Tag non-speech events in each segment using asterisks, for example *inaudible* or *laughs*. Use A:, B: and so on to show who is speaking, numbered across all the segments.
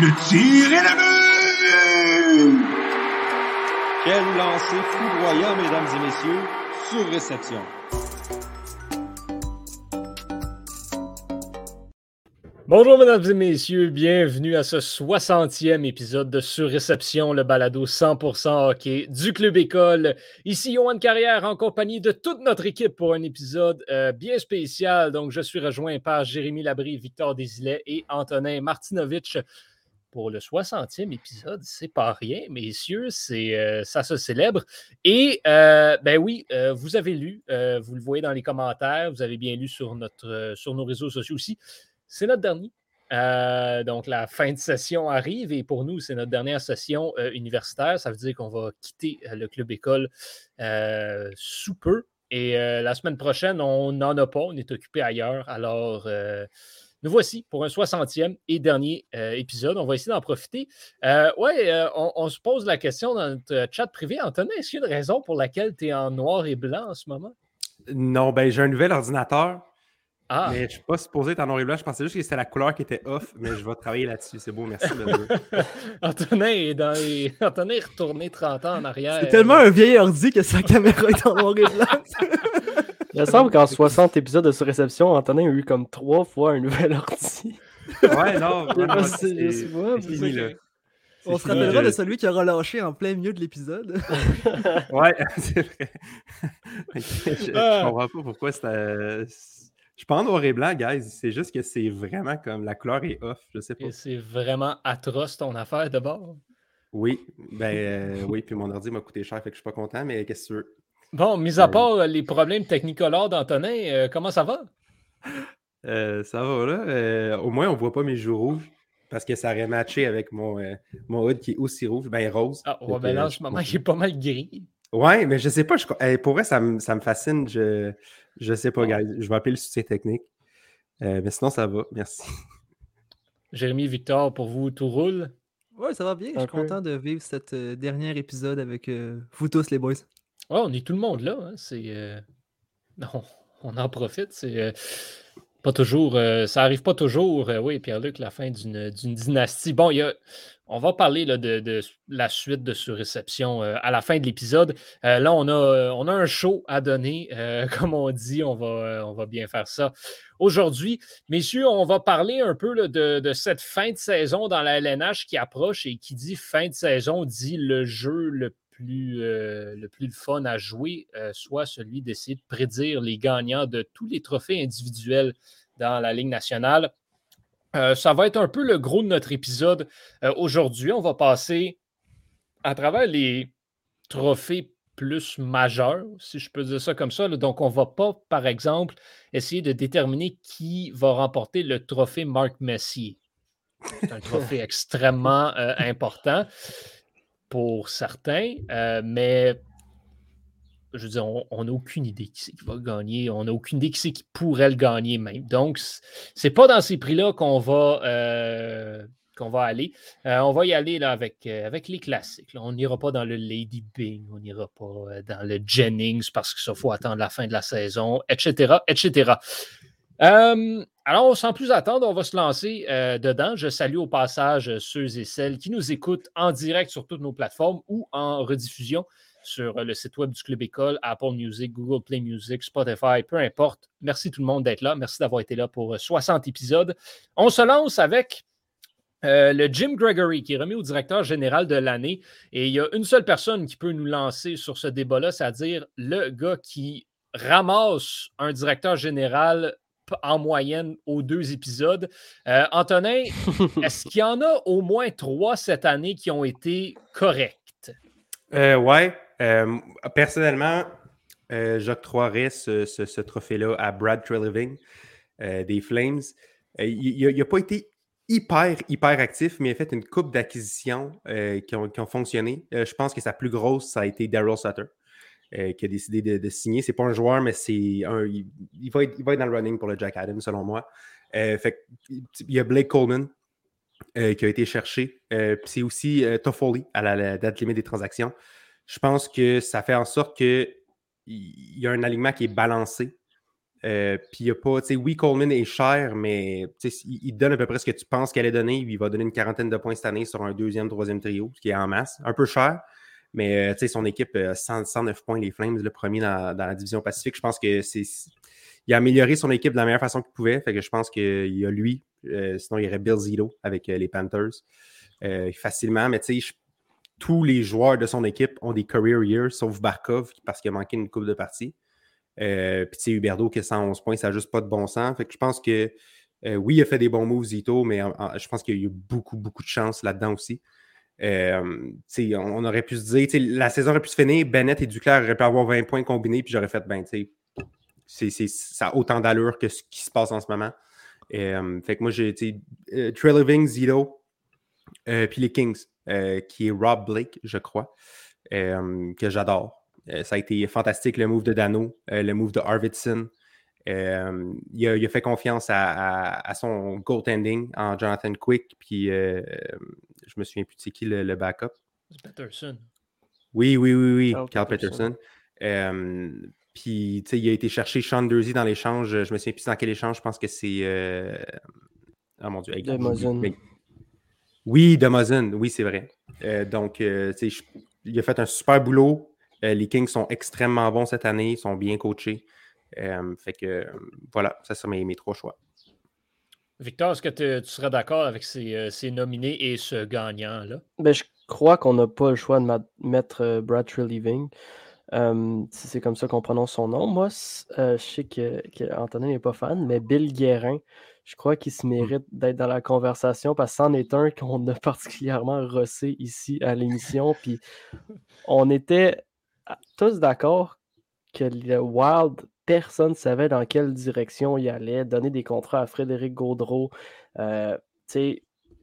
A: Le tir est le but!
B: Quel lancer foudroyant, mesdames et messieurs, sur réception.
C: Bonjour mesdames et messieurs, bienvenue à ce 60e épisode de Surréception, le balado 100% hockey du Club École. Ici Johan Carrière en compagnie de toute notre équipe pour un épisode euh, bien spécial. Donc je suis rejoint par Jérémy Labrie, Victor Desilets et Antonin Martinovitch pour le 60e épisode. C'est pas rien, messieurs, c'est euh, ça se célèbre. Et euh, ben oui, vous avez lu, vous le voyez dans les commentaires, vous avez bien lu sur, notre, sur nos réseaux sociaux aussi. C'est notre dernier. Euh, donc, la fin de session arrive et pour nous, c'est notre dernière session euh, universitaire. Ça veut dire qu'on va quitter euh, le club école sous peu. Et la semaine prochaine, on n'en a pas, on est occupé ailleurs. Alors, nous voici pour un 60e et dernier épisode. On va essayer d'en profiter. oui, on, on, se pose la question dans notre chat privé. Antonin, est-ce qu'il y a une raison pour laquelle tu es en noir et blanc en ce moment?
D: Non, ben j'ai un nouvel ordinateur.
C: Ah.
D: Mais je ne suis pas supposé être en noir et blanc. Je pensais juste que c'était la couleur qui était off, mais je vais travailler là-dessus. C'est beau, merci. *laughs*
C: Antonin, est dans les... *laughs* Antonin est retourné 30 ans en arrière.
E: C'est tellement un vieil ordi que sa caméra est en noir et blanc. *laughs*
F: Il me semble qu'en 60 épisodes de surréception, Antonin a eu comme trois fois un nouvel *laughs* ordi.
D: Ouais, non, *laughs* vraiment,
E: c'est
D: fini, là.
E: On se rappellera de celui qui a relâché en plein milieu de l'épisode. *laughs*
D: ouais, c'est vrai. je, ne comprends pas pourquoi c'était je suis pas en noir et blanc, guys. C'est juste que c'est vraiment comme la couleur est off. Je sais pas.
C: Et c'est vraiment atroce ton affaire de bord.
D: Oui, ben euh, oui, puis mon ordi m'a coûté cher, fait que je suis pas content, mais qu'est-ce que tu veux?
C: Bon, mis à euh, part les problèmes technicolores d'Antonin, euh, comment ça va?
D: ça va là. au moins, on voit pas mes joues rouges parce que ça aurait matché avec mon, mon hood qui est aussi rouge, ben rose.
C: Ah, ouais, ben là, en ce moment, il est pas mal gris.
D: Ouais, mais je sais pas. Je, pour vrai, ça, me, ça me fascine. Je, je sais pas, guys. Je vais appeler le soutien technique. Euh, mais sinon, ça va. Merci.
C: Jérémy, Victor, pour vous, tout roule?
E: Oui, ça va bien. Je suis content de vivre cet euh, dernier épisode avec euh, vous tous, les boys.
C: On est tout le monde là. Hein. C'est. *laughs* Non, on en profite. C'est. Pas toujours, ça arrive pas toujours, oui, Pierre-Luc, la fin d'une dynastie. Bon, y a, on va parler de, la suite de surréception euh, à la fin de l'épisode. Euh, là, on a, on a un show à donner. Euh, *laughs* comme on dit, on va, on va bien faire ça aujourd'hui. Messieurs, on va parler un peu de, cette fin de saison dans la LNH qui approche et qui dit fin de saison dit le jeu le plus, le plus fun à jouer, soit celui d'essayer de prédire les gagnants de tous les trophées individuels dans la Ligue nationale. Euh, ça va être un peu le gros de notre épisode euh, aujourd'hui. On va passer à travers les trophées plus majeurs, si je peux dire ça comme ça. Donc, on ne va pas, par exemple, essayer de déterminer qui va remporter le trophée Marc Messier. C'est un trophée *laughs* extrêmement euh, important pour certains, mais je veux dire, on n'a aucune idée qui c'est qui va gagner. On n'a aucune idée qui c'est qui pourrait le gagner même. Donc, c'est pas dans ces prix-là qu'on va, euh, va aller. Euh, on va y aller avec, euh, avec les classiques. On n'ira pas dans le Lady Bing, on n'ira pas dans le Jennings parce ça, faut attendre la fin de la saison, etc., etc. alors, sans plus attendre, on va se lancer dedans. Je salue au passage ceux et celles qui nous écoutent en direct sur toutes nos plateformes ou en rediffusion sur le site web du Club École, Apple Music, Google Play Music, Spotify, peu importe. Merci tout le monde d'être là. Merci d'avoir été là pour 60 euh, épisodes. On se lance avec euh, le Jim Gregory, qui est remis au directeur général de l'année. Et il y a une seule personne qui peut nous lancer sur ce débat-là, c'est-à-dire le gars qui ramasse un directeur général en moyenne aux deux épisodes. Euh, Antonin, *laughs* est-ce qu'il y en a au moins trois cette année qui ont été corrects?
D: Euh, ouais, euh, personnellement, euh, j'octroierais ce, trophée-là à Brad Treliving des Flames. il n'a pas été hyper, hyper actif, mais il a fait une coupe d'acquisitions qui, ont, fonctionné. je pense que sa plus grosse, ça a été Daryl Sutter. Qui a décidé de, signer. C'est pas un joueur, mais c'est un. Il, va être, dans le running pour le Jack Adams, selon moi. fait, il y a Blake Coleman, qui a été cherché. c'est aussi Toffoli à la, date limite des transactions je pense que ça fait en sorte qu'il y a un alignement qui est balancé. Euh, puis il a pas, oui, Coleman est cher, mais il, il, donne à peu près ce que tu penses qu'elle allait donner. Il va donner une quarantaine de points cette année sur un deuxième, troisième trio, ce qui est en masse. Un peu cher, mais tu sais, son équipe a 109 points, les Flames, le premier dans, la division Pacifique. Je pense que c'est. Il a amélioré son équipe de la meilleure façon qu'il pouvait. Fait que je pense qu'il y a lui. sinon, il y aurait Bill Zito avec les Panthers. facilement, mais tu sais, tous les joueurs de son équipe ont des career years, sauf Barkov, parce qu'il a manqué une coupe de partie. Euh, puis, qui a 111 points, ça n'a juste pas de bon sens. Fait que je pense que, euh, oui, il a fait des bons moves, Zito, mais je pense qu'il y a beaucoup, beaucoup de chance là-dedans aussi. Euh, on, aurait pu se dire, la saison aurait pu se finir, Bennett et Duclair auraient pu avoir 20 points combinés, puis j'aurais fait, ben, tu sais, ça a autant d'allure que ce qui se passe en ce moment. fait que moi, j'ai, tu sais, Trey Living, Zito, puis les Kings. Euh, qui est Rob Blake, je crois, euh, que j'adore. Euh, ça a été fantastique le move de Dano, le move de Arvidsson. Il a, fait confiance à, son goaltending en Jonathan Quick, puis je me souviens plus de c'est qui le, backup.
C: Peterson.
D: Oui, oui, oui, oui, Carl Peterson. puis, tu sais, il a été chercher Sean Dursey dans l'échange. Je me souviens plus dans quel échange. Je pense que c'est. Oh mon Dieu. Oui, Demozen, oui, c'est vrai. Euh, donc, euh, il a fait un super boulot. Euh, les Kings sont extrêmement bons cette année, ils sont bien coachés. Fait que voilà, ça sont mes, trois choix.
C: Victor, est-ce que tu serais d'accord avec ces, nominés et ce gagnant-là?
F: Ben, je crois qu'on n'a pas le choix de mettre Brad Treliving. si c'est comme ça qu'on prononce son nom. Moi, je sais qu'Antonin que n'est pas fan, mais Bill Guérin, je crois qu'il se mérite d'être dans la conversation parce que c'en est un qu'on a *laughs* particulièrement rossé ici à l'émission. Puis on était tous d'accord que le Wild, personne ne savait dans quelle direction il allait. Donner des contrats à Frédéric Gaudreau, euh,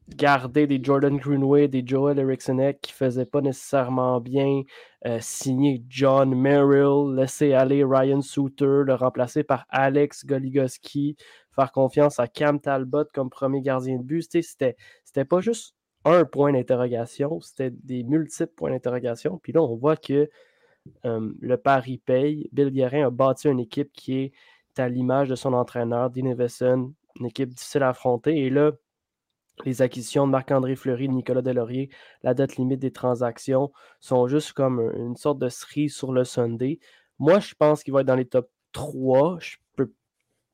F: garder des Jordan Greenway, des Joel Eriksson qui ne faisaient pas nécessairement bien, euh, signer John Merrill, laisser aller Ryan Souter, le remplacer par Alex Goligoski, faire confiance à Cam Talbot comme premier gardien de but. C'était, c'était pas juste un point d'interrogation, c'était des multiples points d'interrogation. Puis là, on voit que le pari paye. Bill Guerin a bâti une équipe qui est à l'image de son entraîneur, Dean Evison, une équipe difficile à affronter. Et là, les acquisitions de Marc-André Fleury, Nicolas Delorier, la date limite des transactions sont juste comme une sorte de cerise sur le Sunday. Moi, je pense qu'il va être dans les top 3. Je peux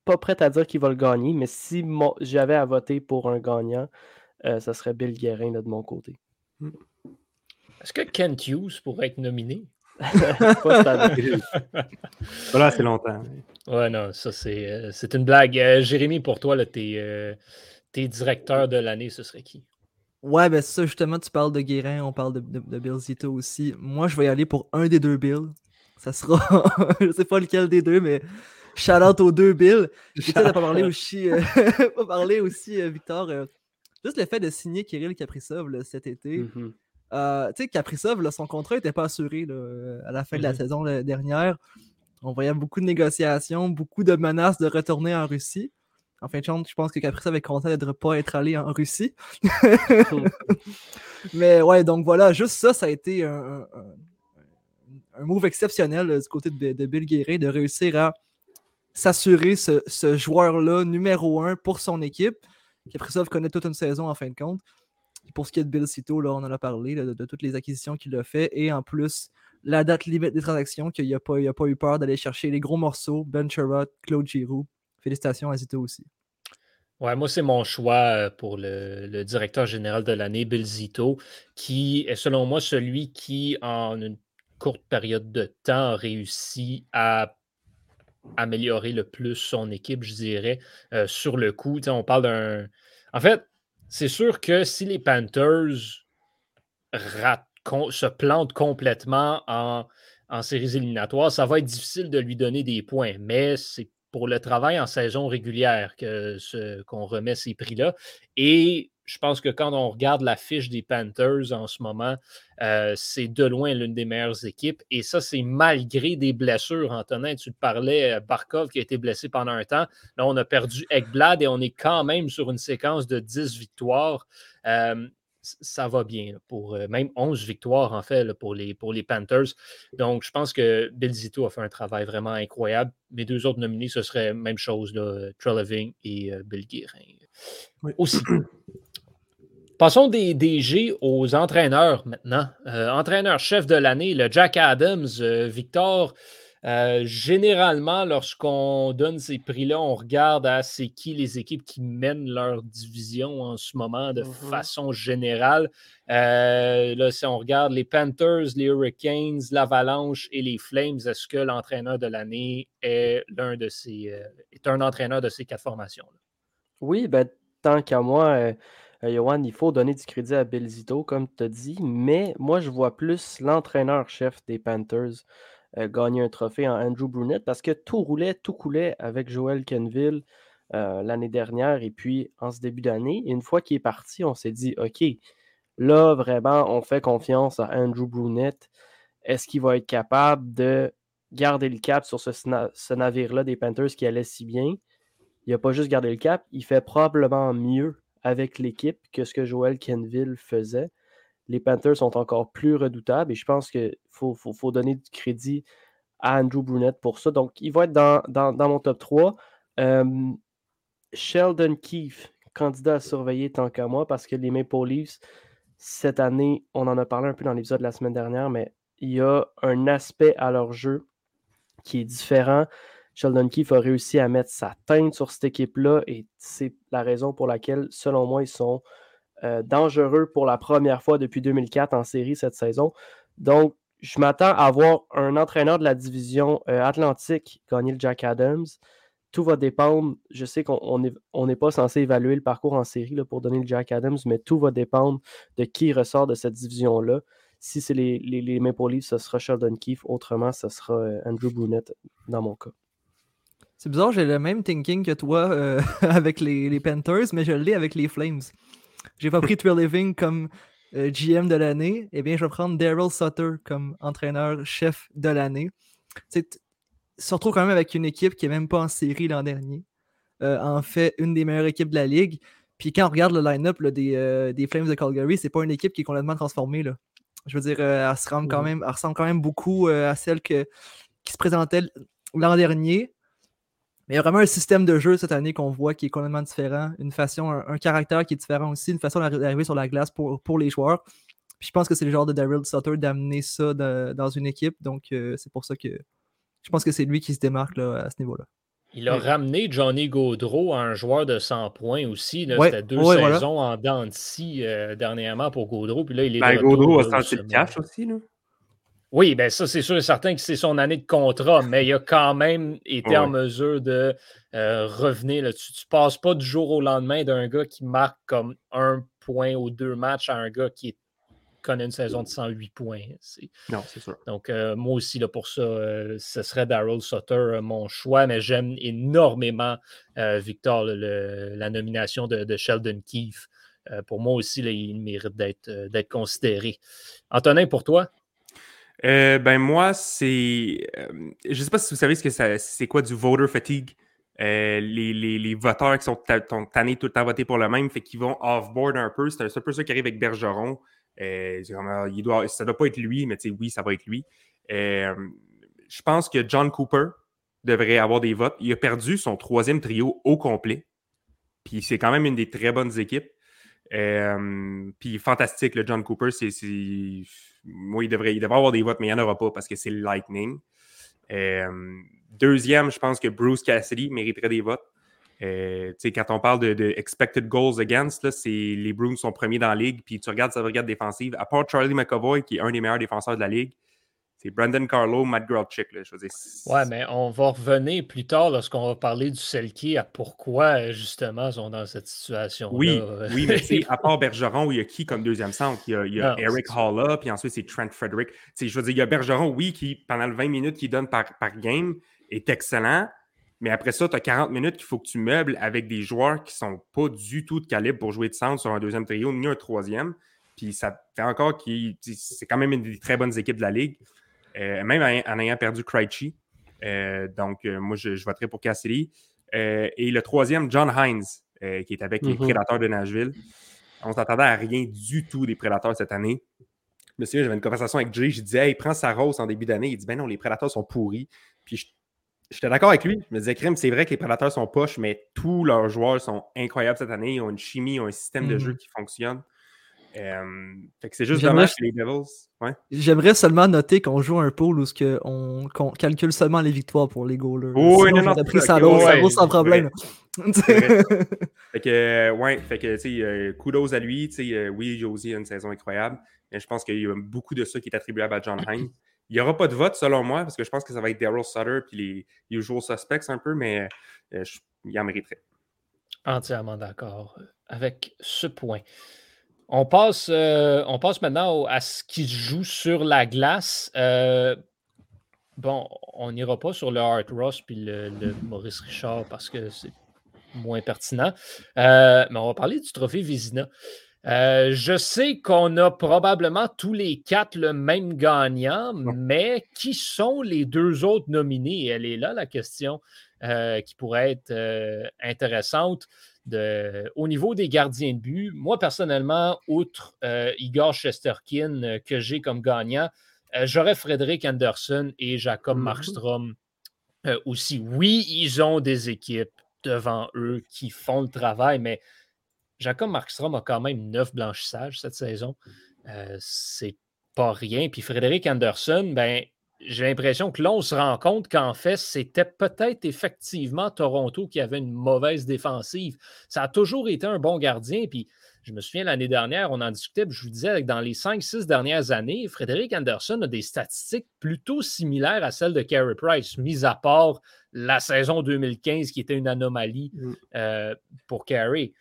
F: pas prêt à dire qu'il va le gagner, mais si j'avais à voter pour un gagnant, euh, ça serait Bill Guérin de mon côté.
C: Hmm. Est-ce que Kent Hughes pourrait être nominé?
D: Voilà, c'est longtemps.
C: Ouais, non, ça c'est euh, une blague. Euh, Jérémy, pour toi, là, t'es tes directeurs de l'année, ce serait qui?
E: Ouais, ben ça, justement, tu parles de Guérin, on parle de, de, Bill Zito aussi. Moi, je vais y aller pour un des deux Bill. Ça sera, *laughs* je sais pas lequel des deux, mais shout out aux deux Bill. J'essaie *laughs* de pas parler aussi, euh, *laughs* pas parler aussi, euh, Victor. Euh, juste le fait de signer Kirill Kaprizov cet été. Mm-hmm. Tu sais, Kaprizov, son contrat n'était pas assuré à la fin de la mm-hmm. saison dernière. On voyait beaucoup de négociations, beaucoup de menaces de retourner en Russie. En fin de compte, je pense que Caprice avait content de ne pas être allé en Russie. *laughs* Mais ouais, donc voilà, juste ça, ça a été un, move exceptionnel du côté de, Bill Guérin de réussir à s'assurer ce, joueur-là numéro un pour son équipe. Kaprizov connaît toute une saison en fin de compte. Pour ce qui est de Bill Cito, là, on en a parlé de, toutes les acquisitions qu'il a fait. Et en plus, la date limite des transactions, qu'il n'a pas, eu peur d'aller chercher les gros morceaux, Ben Sherrod, Claude Giroux, Félicitations à Zito aussi.
C: Ouais, moi, c'est mon choix euh, pour le, directeur général de l'année, Bill Zito, qui est selon moi celui qui, en une courte période de temps, a réussi à améliorer le plus son équipe, je dirais, euh, sur le coup. on parle d'un. En fait, c'est sûr que si les Panthers se plantent complètement en, en séries éliminatoires, ça va être difficile de lui donner des points, mais c'est pour le travail en saison régulière qu'on remet ces prix-là. Et je pense que quand on regarde la fiche des Panthers en ce moment, euh, c'est de loin l'une des meilleures équipes. Et ça, c'est malgré des blessures. Antonin, tu te parlais, euh, Barkov qui a été blessé pendant un temps. Là, on a perdu Ekblad et on est quand même sur une séquence de 10 victoires. Euh, ça va bien. Pour euh, même 11 victoires, en fait, pour, les, pour les Panthers. Donc, je pense que Bill Zito a fait un travail vraiment incroyable. Mes deux autres nominés, ce serait même chose, là, Trelleving et euh, Bill Guérin. Aussi. *clears throat* Passons des DG aux entraîneurs maintenant. Entraîneur-chef de l'année, le Jack Adams, Victor. Euh, généralement, lorsqu'on donne ces prix-là, on regarde à c'est qui les équipes qui mènent leur division en ce moment de
F: Mm-hmm.
C: façon générale. Euh, là, si on regarde les Panthers, les Hurricanes, l'Avalanche et les Flames, est-ce que l'entraîneur de l'année est l'un de ces euh, est un entraîneur de ces quatre formations-là?
F: Oui, ben, tant qu'à moi, euh, euh, Johan, il faut donner du crédit à Belzito, comme tu as dit, mais moi, je vois plus l'entraîneur-chef des Panthers euh, gagner un trophée en Andrew Brunette parce que tout roulait, tout coulait avec Joel Kenville euh, l'année dernière et puis en ce début d'année. Une fois qu'il est parti, on s'est dit, OK, là, vraiment, on fait confiance à Andrew Brunette. Est-ce qu'il va être capable de garder le cap sur ce, ce navire-là des Panthers qui allait si bien? Il n'a pas juste gardé le cap, il fait probablement mieux avec l'équipe que ce que Joel Kenville faisait. Les Panthers sont encore plus redoutables et je pense qu'il faut, donner du crédit à Andrew Brunette pour ça. Donc, il va être dans mon top 3. Euh, Sheldon Keefe, candidat à surveiller tant qu'à moi, parce que les Maple Leafs, cette année, on en a parlé un peu dans l'épisode de la semaine dernière, mais il y a un aspect à leur jeu qui est différent. Sheldon Keefe a réussi à mettre sa teinte sur cette équipe-là et c'est la raison pour laquelle, selon moi, ils sont euh, dangereux pour la première fois depuis 2004 en série cette saison. Donc, je m'attends à voir un entraîneur de la division euh, Atlantique gagner le Jack Adams. Tout va dépendre. Je sais qu'on n'est pas censé évaluer le parcours en série pour donner le Jack Adams, mais tout va dépendre de qui ressort de cette division-là. Si c'est les, les, les Maple ce sera Sheldon Keefe. Autrement, ce sera euh, Andrew Brunette dans mon cas.
E: C'est bizarre, j'ai le même thinking que toi euh, *laughs* avec les, les Panthers, mais je l'ai avec les Flames. J'ai pas pris Trill Living comme euh, GM de l'année. Eh bien, je vais prendre Daryl Sutter comme entraîneur-chef de l'année. Tu se retrouve quand même avec une équipe qui n'est même pas en série l'an dernier. Euh, en fait, une des meilleures équipes de la ligue. Puis quand on regarde le line-up là, des, des Flames de Calgary, c'est pas une équipe qui est complètement transformée. Là. Je veux dire, elle, se ressemble quand même, elle ressemble quand même beaucoup à celle que, qui se présentait l'an dernier. Mais il y a vraiment un système de jeu cette année qu'on voit qui est complètement différent, une façon, un, un caractère qui est différent aussi, une façon d'arri- d'arriver sur la glace pour, pour les joueurs. Puis je pense que c'est le genre de Daryl Sutter d'amener ça de- dans une équipe. Donc euh, c'est pour ça que je pense que c'est lui qui se démarque là, à ce niveau-là.
C: Il a ramené Johnny Gaudreau à un joueur de 100 points aussi. là.
E: Ouais,
C: C'était deux
E: ouais, voilà.
C: saisons en dents de scie euh, dernièrement pour Gaudreau. Puis là, il est
D: Ben, Gaudreau a senti le cash aussi. Là.
C: Oui, ben ça, c'est sûr et certain que c'est son année de contrat, mais il a quand même *laughs* été en mesure de euh, revenir. Là. Tu ne passes pas du jour au lendemain d'un gars qui marque comme un point ou deux matchs à un gars qui connaît une saison de 108 points. C'est-
D: Non, c'est sûr.
C: Donc, euh, moi aussi, là, pour ça, euh, ce serait Daryl Sutter, mon choix, mais j'aime énormément, Victor, le- le- la nomination de, de Sheldon Keefe. Pour moi aussi, là, il mérite d'être considéré. Antonin, pour toi?
D: Euh, ben moi, c'est. euh, je sais pas si vous savez ce que c'est quoi du voter fatigue. Euh, les, les- les voteurs qui sont, ta- sont tannés tout le temps voter pour le même, fait qu'ils vont off-board un peu. C'est un, peu ça qui arrive avec Bergeron. Ah, il doit, ça doit pas être lui, mais oui, ça va être lui. Je pense que John Cooper devrait avoir des votes. Il a perdu son troisième trio au complet. Puis c'est quand même une des très bonnes équipes. Puis fantastique, le John Cooper. C'est- Moi, il devrait, il devrait avoir des votes, mais il n'y en aura pas parce que c'est le Lightning. Euh, deuxième, je pense que Bruce Cassidy mériterait des votes. Euh, quand on parle de, de expected goals against, là, les Bruins sont premiers dans la ligue. Puis tu regardes sa brigade défensive, à part Charlie McAvoy, qui est un des meilleurs défenseurs de la ligue, c'est Brandon Carlo, Matt Grotchick. Là, je veux dire, c'est-
C: Ouais, mais on va revenir plus tard lorsqu'on va parler du Selkie à pourquoi, euh, justement, ils sont dans cette situation.
D: Oui, *laughs* oui, mais sais, à part Bergeron, il y a qui comme deuxième centre? Il y a, il y a
C: Non,
D: Eric
C: c'est
D: Halla, puis ensuite c'est Trent Frederick. Tu sais, je veux dire, il y a Bergeron, oui, qui, pendant le 20 minutes qu'il donne par, par game, est excellent. Mais après ça, tu as 40 minutes qu'il faut que tu meubles avec des joueurs qui sont pas du tout de calibre pour jouer de centre sur un deuxième trio, ni un troisième. Puis ça fait encore qu'il. C'est quand même une des très bonnes équipes de la Ligue. Euh, même en, en ayant perdu Krejci. Euh, donc, euh, moi, je, je voterai pour Cassidy. Et le troisième, John Hines, qui est avec les
F: Mhm.
D: Prédateurs de Nashville. On s'attendait à rien du tout des prédateurs cette année. Monsieur, j'avais une conversation avec Jay, je disais, hey, prends sa rose en début d'année. Il dit, ben non, les prédateurs sont pourris. Puis j'étais d'accord avec lui. Je me disais, Crème, c'est vrai que les prédateurs sont poches, mais tous leurs joueurs sont incroyables cette année. Ils ont une chimie, ils ont un système de jeu
E: Mhm.
D: qui fonctionne. Euh, fait que c'est juste
E: J'aimerais-
D: dommage que les Devils. Ouais.
E: J'aimerais seulement noter qu'on joue un pool où ce que on, qu'on calcule seulement les victoires pour les goalers.
D: Oh, oui,
E: Sinon,
D: non, non,
E: pris
D: ça,
C: ouais,
E: vaut sans
D: c'est
E: problème. *laughs*
D: Fait que, ouais, fait que, tu sais, euh, kudos à lui. Tu sais, euh, oui, Josie a une saison incroyable, mais je pense qu'il y a beaucoup de ça qui est attribuable à John *coughs* Hine. Il n'y aura pas de vote, selon moi, parce que je pense que ça va être Daryl Sutter puis les usual suspects un peu, mais euh, je- il en mériterait.
C: Entièrement d'accord euh, avec ce point. On passe, euh, on passe maintenant à ce qui se joue sur la glace. Euh, bon, on n'ira pas sur le Art Ross puis le, le Maurice Richard parce que c'est moins pertinent. Euh, mais on va parler du trophée Vizina. Je sais qu'on a probablement tous les quatre le même gagnant, mais qui sont les deux autres nominés? Elle est là, la question qui pourrait être intéressante. De, au niveau des gardiens de but, moi personnellement, outre euh, Igor Shesterkin euh, que j'ai comme gagnant, euh, j'aurais Frédéric Anderson et Jacob
E: Mhm.
C: Markstrom aussi. Oui, ils ont des équipes devant eux qui font le travail, mais Jacob Markstrom a quand même neuf blanchissages cette saison. C'est pas rien. Puis Frédéric Anderson, ben, j'ai l'impression que là, on se rend compte qu'en fait, c'était peut-être effectivement Toronto qui avait une mauvaise défensive. Ça a toujours été un bon gardien. Puis je me souviens l'année dernière, on en discutait, puis je vous disais que dans les 5-6 dernières années, Frédéric Anderson a des statistiques plutôt similaires à celles de Carey Price, mis à part la saison 2015 qui était une anomalie
D: Mm.
C: euh, pour Carey.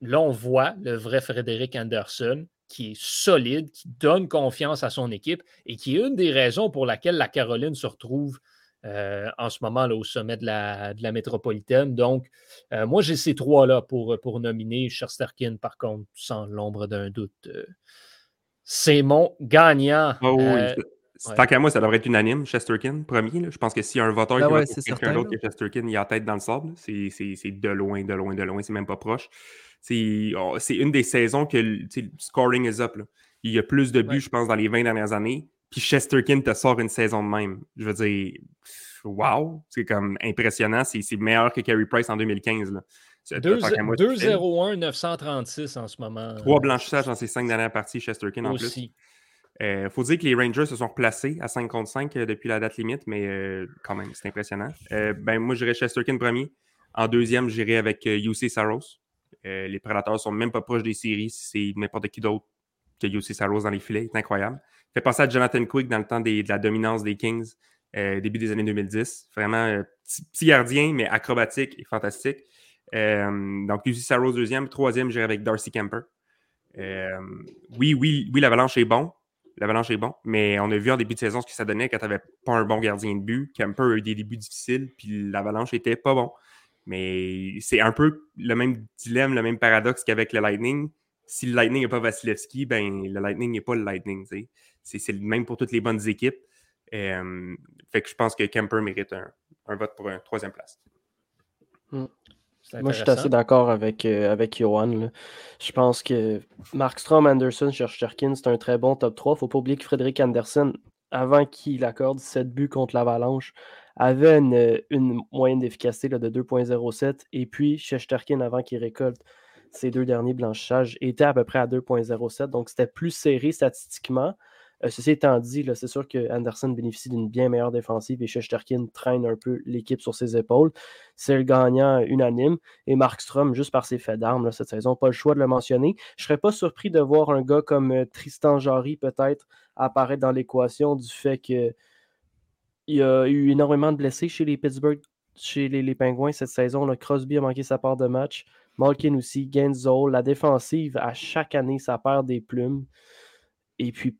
C: Là, on voit le vrai Frédéric Anderson qui est solide, qui donne confiance à son équipe et qui est une des raisons pour laquelle la Caroline se retrouve euh, en ce moment là, au sommet de la, de la métropolitaine. Donc, euh, moi, j'ai ces trois-là pour, pour nominer. Shesterkin, par contre, sans l'ombre d'un doute, euh, c'est mon gagnant.
D: Oh, oui,
C: Euh, ouais.
D: Tant qu'à moi, ça devrait être unanime, Chesterkin, premier. là. Je pense que s'il y a un voteur
E: Ben
D: qui
E: ouais,
D: pour quelqu'un d'autre que Chesterkin, il a la tête dans le sable. là. C'est c'est- c'est de loin, de loin, de loin. C'est même pas proche. C'est une des saisons que le scoring is up. là. Il y a plus de buts,
C: Ouais.
D: je pense, dans les 20 dernières années. Puis Chesterkin te sort une saison de même. Je veux dire, wow, c'est comme impressionnant. C'est meilleur que Carey Price en 2015. là. C'est-
C: deux-
D: tant qu'à moi, c'est facile.
C: 2-0-1, 936 en ce moment.
D: Trois
C: euh,
D: blanchissages dans ces cinq dernières parties, Chesterkin en plus. Il faut dire que les Rangers se sont replacés à 5 contre 5 euh, depuis la date limite, mais euh, quand même, c'est impressionnant. Euh, ben, moi, j'irais Chesterkin premier. En deuxième, j'irais avec euh, UC Saros. Euh, les Prédateurs sont même pas proches des séries. C'est n'importe qui d'autre que UC Saros dans les filets. C'est incroyable. Fait penser à Jonathan Quick dans le temps de la dominance des Kings, euh, début des années 2010. Vraiment euh, petit, gardien, mais acrobatique et fantastique. Donc, UC Saros deuxième. Troisième, j'irais avec Darcy Kemper. Oui, oui, oui, l'Avalanche est bon. L'Avalanche est bon, mais on a vu en début de saison ce que ça donnait quand tu n'avais pas un bon gardien de but. Kemper a eu des débuts difficiles, puis l'Avalanche était pas bon. Mais c'est un peu le même dilemme, le même paradoxe qu'avec le Lightning. Si le Lightning n'est pas Vasilevski, ben le Lightning n'est pas le Lightning. C'est c'est le même pour toutes les bonnes équipes. Euh, fait que je pense que Kemper mérite un, un vote pour une troisième place.
C: C'est
F: Moi, je suis assez d'accord avec, euh, avec Johan. là. Je pense que Markstrom, Anderson, Shesterkin, c'est un très bon top 3. Faut pas oublier que Frédéric Anderson, avant qu'il accorde 7 buts contre l'Avalanche, avait une, une moyenne d'efficacité de 2.07. Et puis, Shesterkin, avant qu'il récolte ses deux derniers blanchissages, était à peu près à 2.07. Donc, c'était plus serré statistiquement. Euh, ceci étant dit, c'est sûr que Anderson bénéficie d'une bien meilleure défensive et Shesterkin traîne un peu l'équipe sur ses épaules. C'est le gagnant unanime. Et Markstrom, juste par ses faits d'armes cette saison, pas le choix de le mentionner. Je serais pas surpris de voir un gars comme euh, Tristan Jarry peut-être apparaître dans l'équation du fait que il y a eu énormément de blessés chez les Pittsburgh, chez les, Pingouins cette saison. Crosby a manqué sa part de match. Malkin aussi, Genzo, la défensive, à chaque année, ça perd des plumes. Et puis,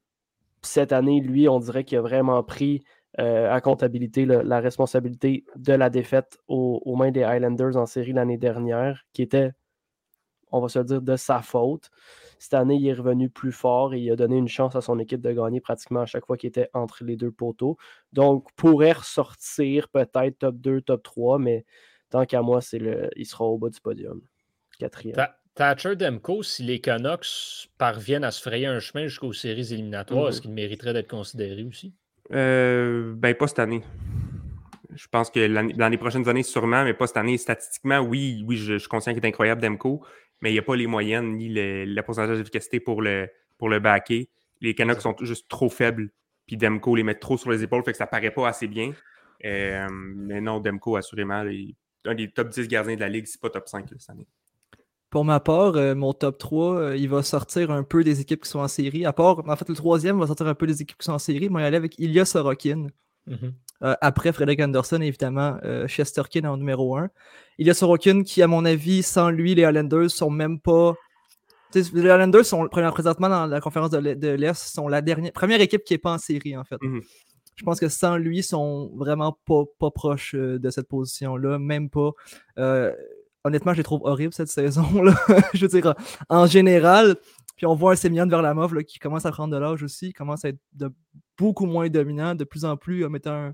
F: cette année, lui, on dirait qu'il a vraiment pris euh, à comptabilité la responsabilité de la défaite aux, aux mains des Highlanders en série l'année dernière, qui était, on va se le dire, de sa faute. Cette année, il est revenu plus fort et il a donné une chance à son équipe de gagner pratiquement à chaque fois qu'il était entre les deux poteaux. Donc, pourrait ressortir peut-être top 2, top 3, mais tant qu'à moi, c'est le, il sera au bas du podium. Quatrième.
C: Ta- Thatcher Demko, si les Canucks parviennent à se frayer un chemin jusqu'aux séries éliminatoires,
D: Mhm.
C: est-ce qu'il mériterait d'être considéré aussi?
D: Euh, ben, pas cette année. Je pense que l'année- dans les prochaines années, sûrement, mais pas cette année. Statistiquement, oui, oui, je, je suis conscient qu'il est incroyable, Demko, mais il n'y a pas les moyennes ni le, le pourcentage d'efficacité pour le, pour le backer. Les Canucks sont juste trop faibles, puis Demko les met trop sur les épaules, fait que ça paraît pas assez bien. Euh, mais non, Demko, assurément, est un des top 10 gardiens de la Ligue, c'est pas top 5 là, cette année.
E: Pour ma part, euh, mon top 3, euh, il va sortir un peu des équipes qui sont en série. À part, en fait, le troisième va sortir un peu des équipes qui sont en série. Moi, il aller avec Ilya Sorokin.
C: Mhm.
E: Euh, après Frederick Anderson, évidemment, euh, Chesterkin en numéro 1. Ilya Sorokin, qui, à mon avis, sans lui, les Islanders sont même pas. Les Islanders sont présentement dans la conférence de l'E- de l'Est, sont la dernière, première équipe qui n'est pas en série, en fait.
D: Mhm.
E: Je pense que sans lui, ils sont vraiment pas, pas proches euh, de cette position-là, même pas. Euh, honnêtement, je les trouve horribles cette saison-là. *laughs* je veux dire, en général. Puis on voit un Semyon Verlamov là, qui commence à prendre de l'âge aussi, commence à être beaucoup moins dominant, de plus en plus, en mettant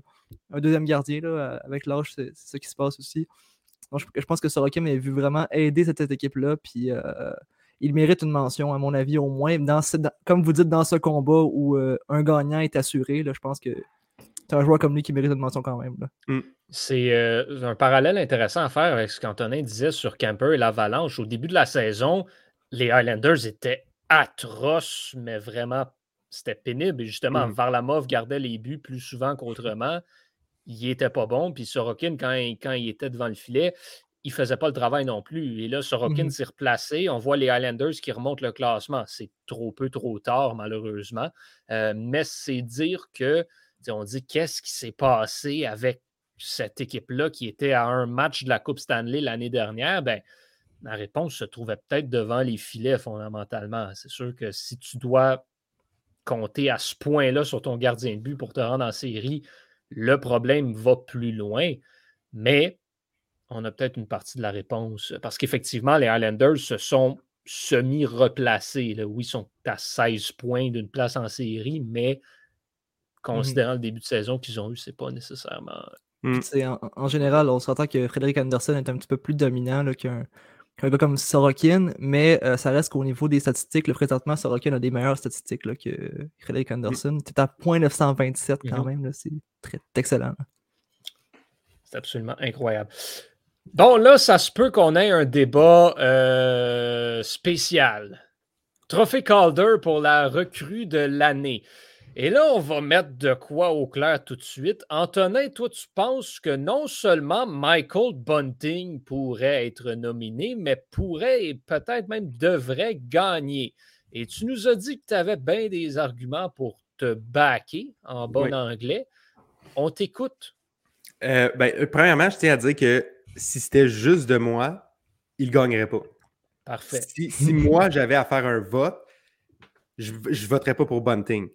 E: un, deuxième gardien là, avec l'âge, c'est ça qui se passe aussi. Donc, je, pense que Sorokin a vu vraiment aider cette, équipe-là, puis euh, il mérite une mention, à mon avis, au moins. Dans ce- comme vous dites, dans ce combat où euh, un gagnant est assuré, là, je pense que c'est un joueur comme lui qui mérite une mention quand même. là.
C: C'est euh, un parallèle intéressant à faire avec ce qu'Antonin disait sur Camper et l'Avalanche. Au début de la saison, les Highlanders étaient atroces, mais vraiment, c'était pénible. Et justement,
D: Mhm.
C: Varlamov gardait les buts plus souvent qu'autrement. Il était pas bon. Puis Sorokin, quand il, quand il était devant le filet, il faisait pas le travail non plus. Et là, Sorokin
E: Mhm.
C: s'est replacé. On voit les Highlanders qui remontent le classement. C'est trop peu, trop tard, malheureusement. Euh, mais c'est dire que, on dit qu'est-ce qui s'est passé avec cette équipe-là qui était à un match de la Coupe Stanley l'année dernière? Ben, la réponse se trouvait peut-être devant les filets fondamentalement. C'est sûr que si tu dois compter à ce point-là sur ton gardien de but pour te rendre en série, le problème va plus loin. Mais on a peut-être une partie de la réponse. Parce qu'effectivement, les Highlanders se sont semi-replacés. là. Oui, ils sont à 16 points d'une place en série, mais considérant le début de saison qu'ils ont eu, c'est pas nécessairement.
D: Mm.
E: C'est En, en général, on s'entend que Frédéric Anderson est un petit peu plus dominant là, qu'un qu'un gars comme Sorokin, mais euh, ça reste qu'au niveau des statistiques, le présentement, Sorokin a des meilleures statistiques là, que Frédéric Anderson. Tu es à 0.927 quand
C: Mhm.
E: même, c'est très excellent.
C: C'est absolument incroyable. Bon, là, ça se peut qu'on ait un débat euh, spécial. Trophée Calder pour la recrue de l'année. Et là, on va mettre de quoi au clair tout de suite. Antonin, toi, tu penses que non seulement Michael Bunting pourrait être nominé, mais pourrait et peut-être même devrait gagner. Et tu nous as dit que tu avais bien des arguments pour te baquer en bon
D: Oui.
C: anglais. On t'écoute.
D: Euh, ben, euh, premièrement, je tiens à dire que si c'était juste de moi, il ne gagnerait pas.
C: Parfait.
D: Si, si moi, j'avais à faire un vote, je ne voterais pas pour Bunting.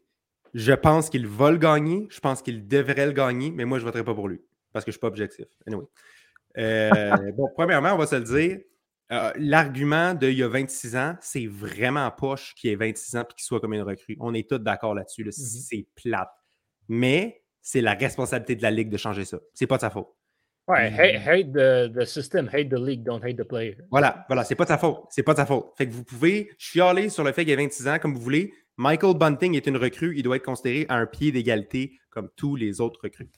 D: Je pense qu'il va le gagner. Je pense qu'il devrait le gagner, mais moi, je ne voterais pas pour lui parce que je ne suis pas objectif. Anyway. Euh, *laughs* bon, premièrement, on va se le dire. euh, L'argument de il y a 26 ans, c'est vraiment poche qu'il ait 26 ans et qu'il soit comme une recrue. On est tous d'accord là-dessus. là. C'est plate. Mais c'est la responsabilité de la Ligue de changer ça. C'est pas de sa faute.
C: Ouais, hate, hate the, the system, hate the league, don't hate the player.
D: Voilà, voilà, c'est pas de sa faute. C'est pas de sa faute. Fait que vous pouvez chialer sur le fait qu'il a 26 ans comme vous voulez. Michael Bunting est une recrue, il doit être considéré à un pied d'égalité comme tous les autres recrues.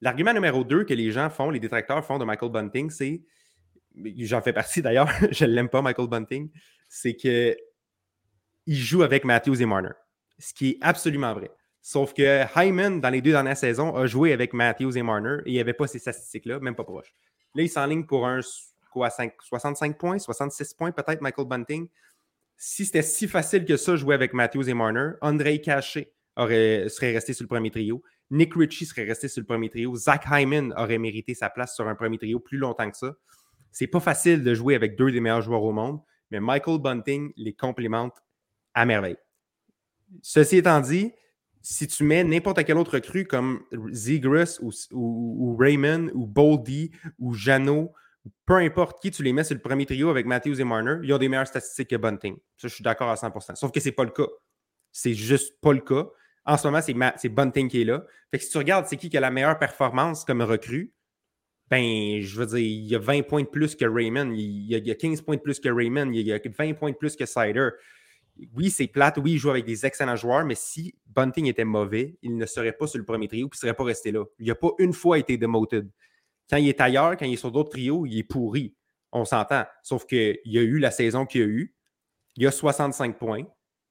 D: L'argument numéro 2 que les gens font, les détracteurs font de Michael Bunting, c'est. J'en fais partie d'ailleurs, *laughs* je l'aime pas, Michael Bunting. C'est que il joue avec Matthews et Marner. Ce qui est absolument vrai. Sauf que Hyman, dans les deux dernières saisons, a joué avec Matthews et Marner et il n'y avait pas ces statistiques-là, même pas proche. Là, il s'enligne pour un quoi, 5 65 points, 66 points peut-être, Michael Bunting. Si c'était si facile que ça, jouer avec Matthews et Marner, Andrei Caché aurait, serait resté sur le premier trio. Nick Ritchie serait resté sur le premier trio. Zach Hyman aurait mérité sa place sur un premier trio plus longtemps que ça. C'est pas facile de jouer avec deux des meilleurs joueurs au monde, mais Michael Bunting les complémente à merveille. Ceci étant dit, si tu mets n'importe quel autre recrue comme Zegras ou Raymond ou Boldy ou Jano, peu importe qui, tu les mets sur le premier trio avec Matthews et Marner, ils ont des meilleures statistiques que Bunting. Ça, je suis d'accord à 100%. Sauf que c'est pas le cas. C'est juste pas le cas. En ce moment, c'est, Bunting qui est là. Fait que si tu regardes, c'est qui qui a la meilleure performance comme recrue, ben, je veux dire, il y a 20 points de plus que Raymond, il y a, a 15 points de plus que Raymond, il y a 20 points de plus que Sider. Oui, c'est plate, oui, il joue avec des excellents joueurs, mais si Bunting était mauvais, il ne serait pas sur le premier trio, puis il ne serait pas resté là. Il n'a pas une fois été demoted. Quand il est ailleurs, quand il est sur d'autres trios, il est pourri. On s'entend. Sauf qu'il y a eu la saison qu'il a eu. Il a 65 points.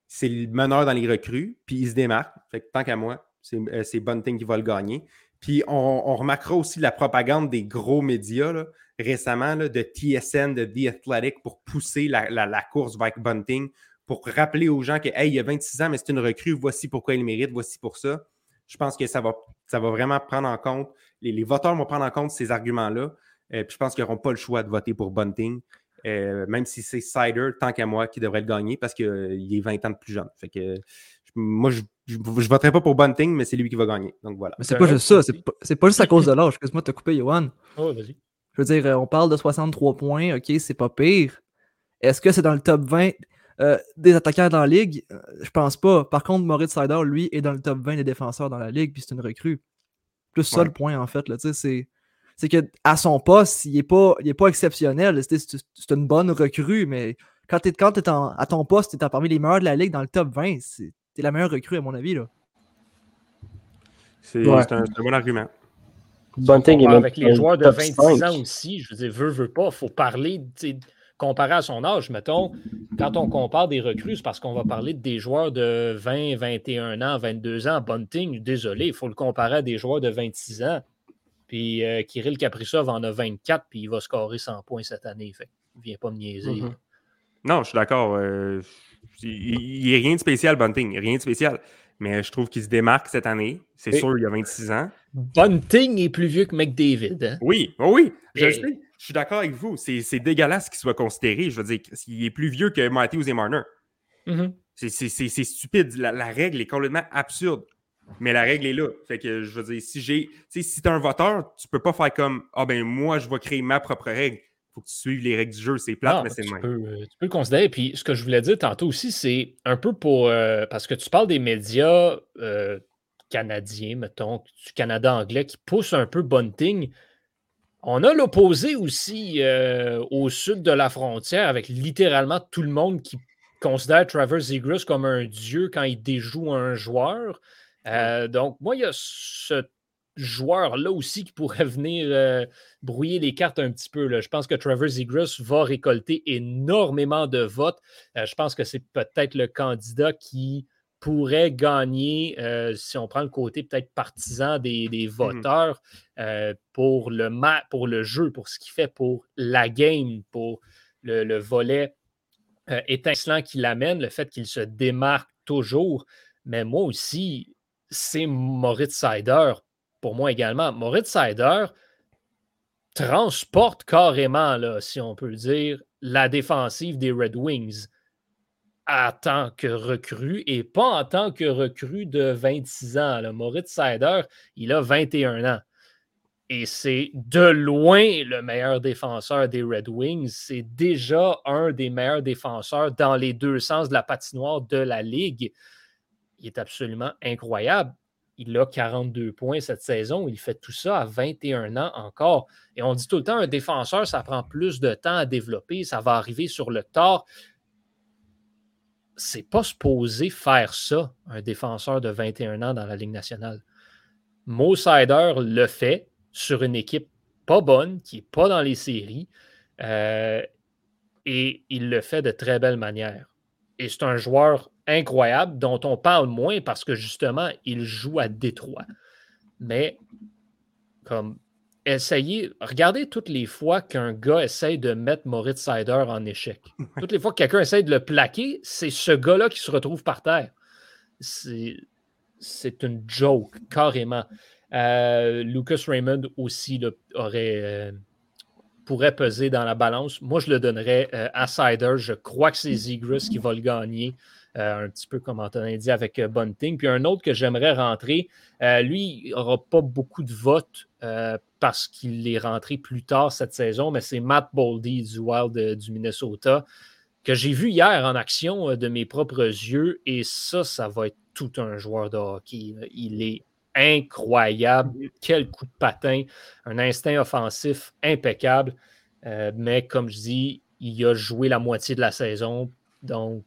D: C'est le meneur dans les recrues, puis il se démarque. Fait tant qu'à moi, c'est euh, Bunting qui va le gagner. Puis on, remarquera aussi la propagande des gros médias récemment, de TSN, de The Athletic, pour pousser la, course vers Bunting, pour rappeler aux gens que, hey, il a 26 ans, mais c'est une recrue, voici pourquoi il mérite, voici pour ça. Je pense que ça va vraiment prendre en compte, les, les voteurs vont prendre en compte ces arguments-là. Euh, puis je pense qu'ils n'auront pas le choix de voter pour Bunting, euh, même si c'est Sider, tant qu'à moi, qui devrait le gagner parce qu'il est 20 ans de plus jeune. Fait que, je- moi, je ne voterai pas pour Bunting, mais c'est lui qui va gagner. Donc voilà.
E: Mais c'est pas juste ça, c'est pas, c'est pas juste à cause de l'âge. Excuse-moi de te couper, Johan.
C: Oh, vas-y.
E: Je veux dire, euh, on parle de 63 points, ok, c'est pas pire. Est-ce que c'est dans le top 20 euh, des attaquants dans la ligue? Je pense pas. Par contre, Moritz Sider, lui, est dans le top 20 des défenseurs dans la ligue, puis c'est une recrue. Plus ça
D: Ouais.
E: le point, en fait. Là, tu c'est, c'est que à son poste, il est pas, il est pas exceptionnel. C'est, une bonne recrue, mais quand tu es, quand t'es en- à ton poste, tu es parmi les meilleurs de la ligue dans le top 20. C'est, t'es la meilleure recrue, à mon avis. Là.
D: C'est
F: Ouais.
D: un, bon argument.
F: Bunting est
C: avec les joueurs de
F: top
C: 26
F: 5.
C: ans aussi, je veux dire, veut, veut pas, il faut parler, tu comparé à son âge, mettons, quand on compare des recrues, c'est parce qu'on va parler des joueurs de 20, 21 ans, 22 ans. Bunting, désolé, il faut le comparer à des joueurs de 26 ans. Puis euh, Kirill Kaprizov en a 24, puis il va scorer 100 points cette année. Fait il vient pas me niaiser.
F: Mhm.
D: Non, je suis d'accord. euh, il n'y a rien de spécial, Bunting. Rien de spécial. Mais je trouve qu'il se démarque cette année. C'est sûr, il y a 26 ans.
C: Bunting est plus vieux que McDavid. Hein?
D: Oui, oh oui, je le sais. Je suis d'accord avec vous. C'est dégueulasse qu'il soit considéré. Je veux dire, il est plus vieux que Matthews et Marner.
C: Mhm.
D: C'est- stupide. La, la règle est complètement absurde. Mais la règle est là. Fait que je veux dire, si j'ai. Si t'es un voteur, tu peux pas faire comme Ah ben moi, je vais créer ma propre règle. Faut que tu suives les règles du jeu. C'est plate,
C: Non,
D: mais c'est le même.
C: peux, euh, tu peux le considérer. Puis ce que je voulais dire tantôt aussi, c'est un peu pour. euh, parce que tu parles des médias euh, canadiens, mettons, du Canada anglais, qui poussent un peu Bunting. On a l'opposé aussi euh, au sud de la frontière, avec littéralement tout le monde qui considère Trevor Zegras comme un dieu quand il déjoue un joueur. Euh, donc, moi, il y a ce joueur-là aussi qui pourrait *laughs* venir euh, brouiller les cartes un petit peu. là. Je pense que Trevor Zegras va récolter énormément de votes. Je pense que c'est peut-être le candidat qui pourrait gagner, euh, si on prend le côté peut-être partisan des, des voteurs, euh, pour, le ma- pour le jeu, pour ce qu'il fait pour la game, pour le, le volet euh, étincelant qu'il amène, le fait qu'il se démarque toujours. Mais moi aussi, c'est Moritz Sider pour moi également. Moritz Sider transporte carrément, là, si on peut le dire, la défensive des Red Wings en tant que recrue et pas en tant que recrue de 26 ans. Là. Moritz Sider, il a 21 ans. Et c'est de loin le meilleur défenseur des Red Wings. C'est déjà un des meilleurs défenseurs dans les deux sens de la patinoire de la Ligue. Il est absolument incroyable. Il a 42 points cette saison. Il fait tout ça à 21 ans encore. Et on dit tout le temps, un défenseur, ça prend plus de temps à développer. Ça va arriver sur le tard. C'est pas supposé faire ça, un défenseur de 21 ans dans la Ligue nationale. Mo Sider le fait sur une équipe pas bonne, qui n'est pas dans les séries. euh, et il le fait de très belle manière. Et c'est un joueur incroyable dont on parle moins parce que justement, il joue à Détroit. Mais comme essayez, regardez toutes les fois qu'un gars essaye de mettre Moritz Sider en échec. *laughs* Toutes les fois que quelqu'un essaye de le plaquer, c'est ce gars-là qui se retrouve par terre. C'est une joke, carrément. Euh, Lucas Raymond aussi là, aurait, euh, pourrait peser dans la balance. Moi, je le donnerais euh, à Sider. Je crois que c'est Zegras qui va le gagner. Euh, un petit peu comme Antonin dit avec euh, Bunting. Puis un autre que j'aimerais rentrer, euh, lui, il n'aura pas beaucoup de votes parce qu'il est rentré plus tard cette saison, mais c'est Matt Boldy du Wild du Minnesota que j'ai vu hier en action de mes propres yeux. Et ça, ça va être tout un joueur de hockey. Il est incroyable. Quel coup de patin. Un instinct offensif impeccable. Euh, mais comme je dis, il a joué la moitié de la saison. Donc,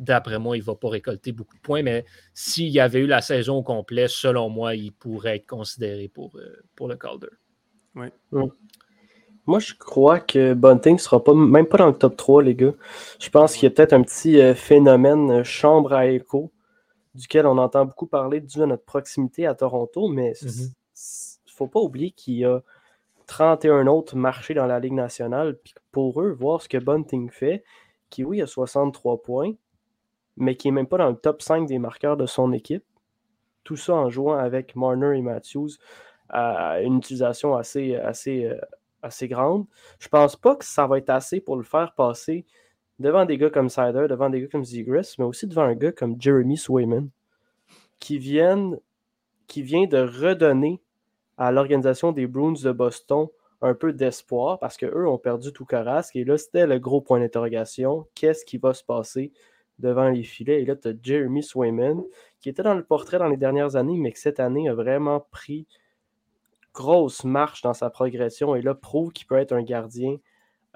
C: d'après moi, il ne va pas récolter beaucoup de points. Mais s'il y avait eu la saison au complet, selon moi, il pourrait être considéré pour, euh, pour le Calder.
F: Moi, je crois que Bunting ne sera pas, même pas dans le top 3, les gars. Je pense qu'il y a peut-être un petit euh, phénomène euh, chambre à écho, duquel on entend beaucoup parler dû à notre proximité à Toronto, mais il
C: Mhm.
F: ne faut pas oublier qu'il y a 31 autres marchés dans la Ligue nationale. Puis pour eux, voir ce que Bunting fait, qui, oui, a 63 points, mais qui n'est même pas dans le top 5 des marqueurs de son équipe. Tout ça en jouant avec Marner et Matthews à une utilisation assez, assez, euh, assez grande. Je pense pas que ça va être assez pour le faire passer devant des gars comme Sider, devant des gars comme Zegras, mais aussi devant un gars comme Jeremy Swayman, qui, viennent, qui vient de redonner à l'organisation des Bruins de Boston un peu d'espoir parce qu'eux ont perdu tout Carrasque et là, c'était le gros point d'interrogation. Qu'est-ce qui va se passer devant les filets? Et là, tu as Jeremy Swayman qui était dans le portrait dans les dernières années, mais qui cette année a vraiment pris grosse marche dans sa progression et là prouve qu'il peut être un gardien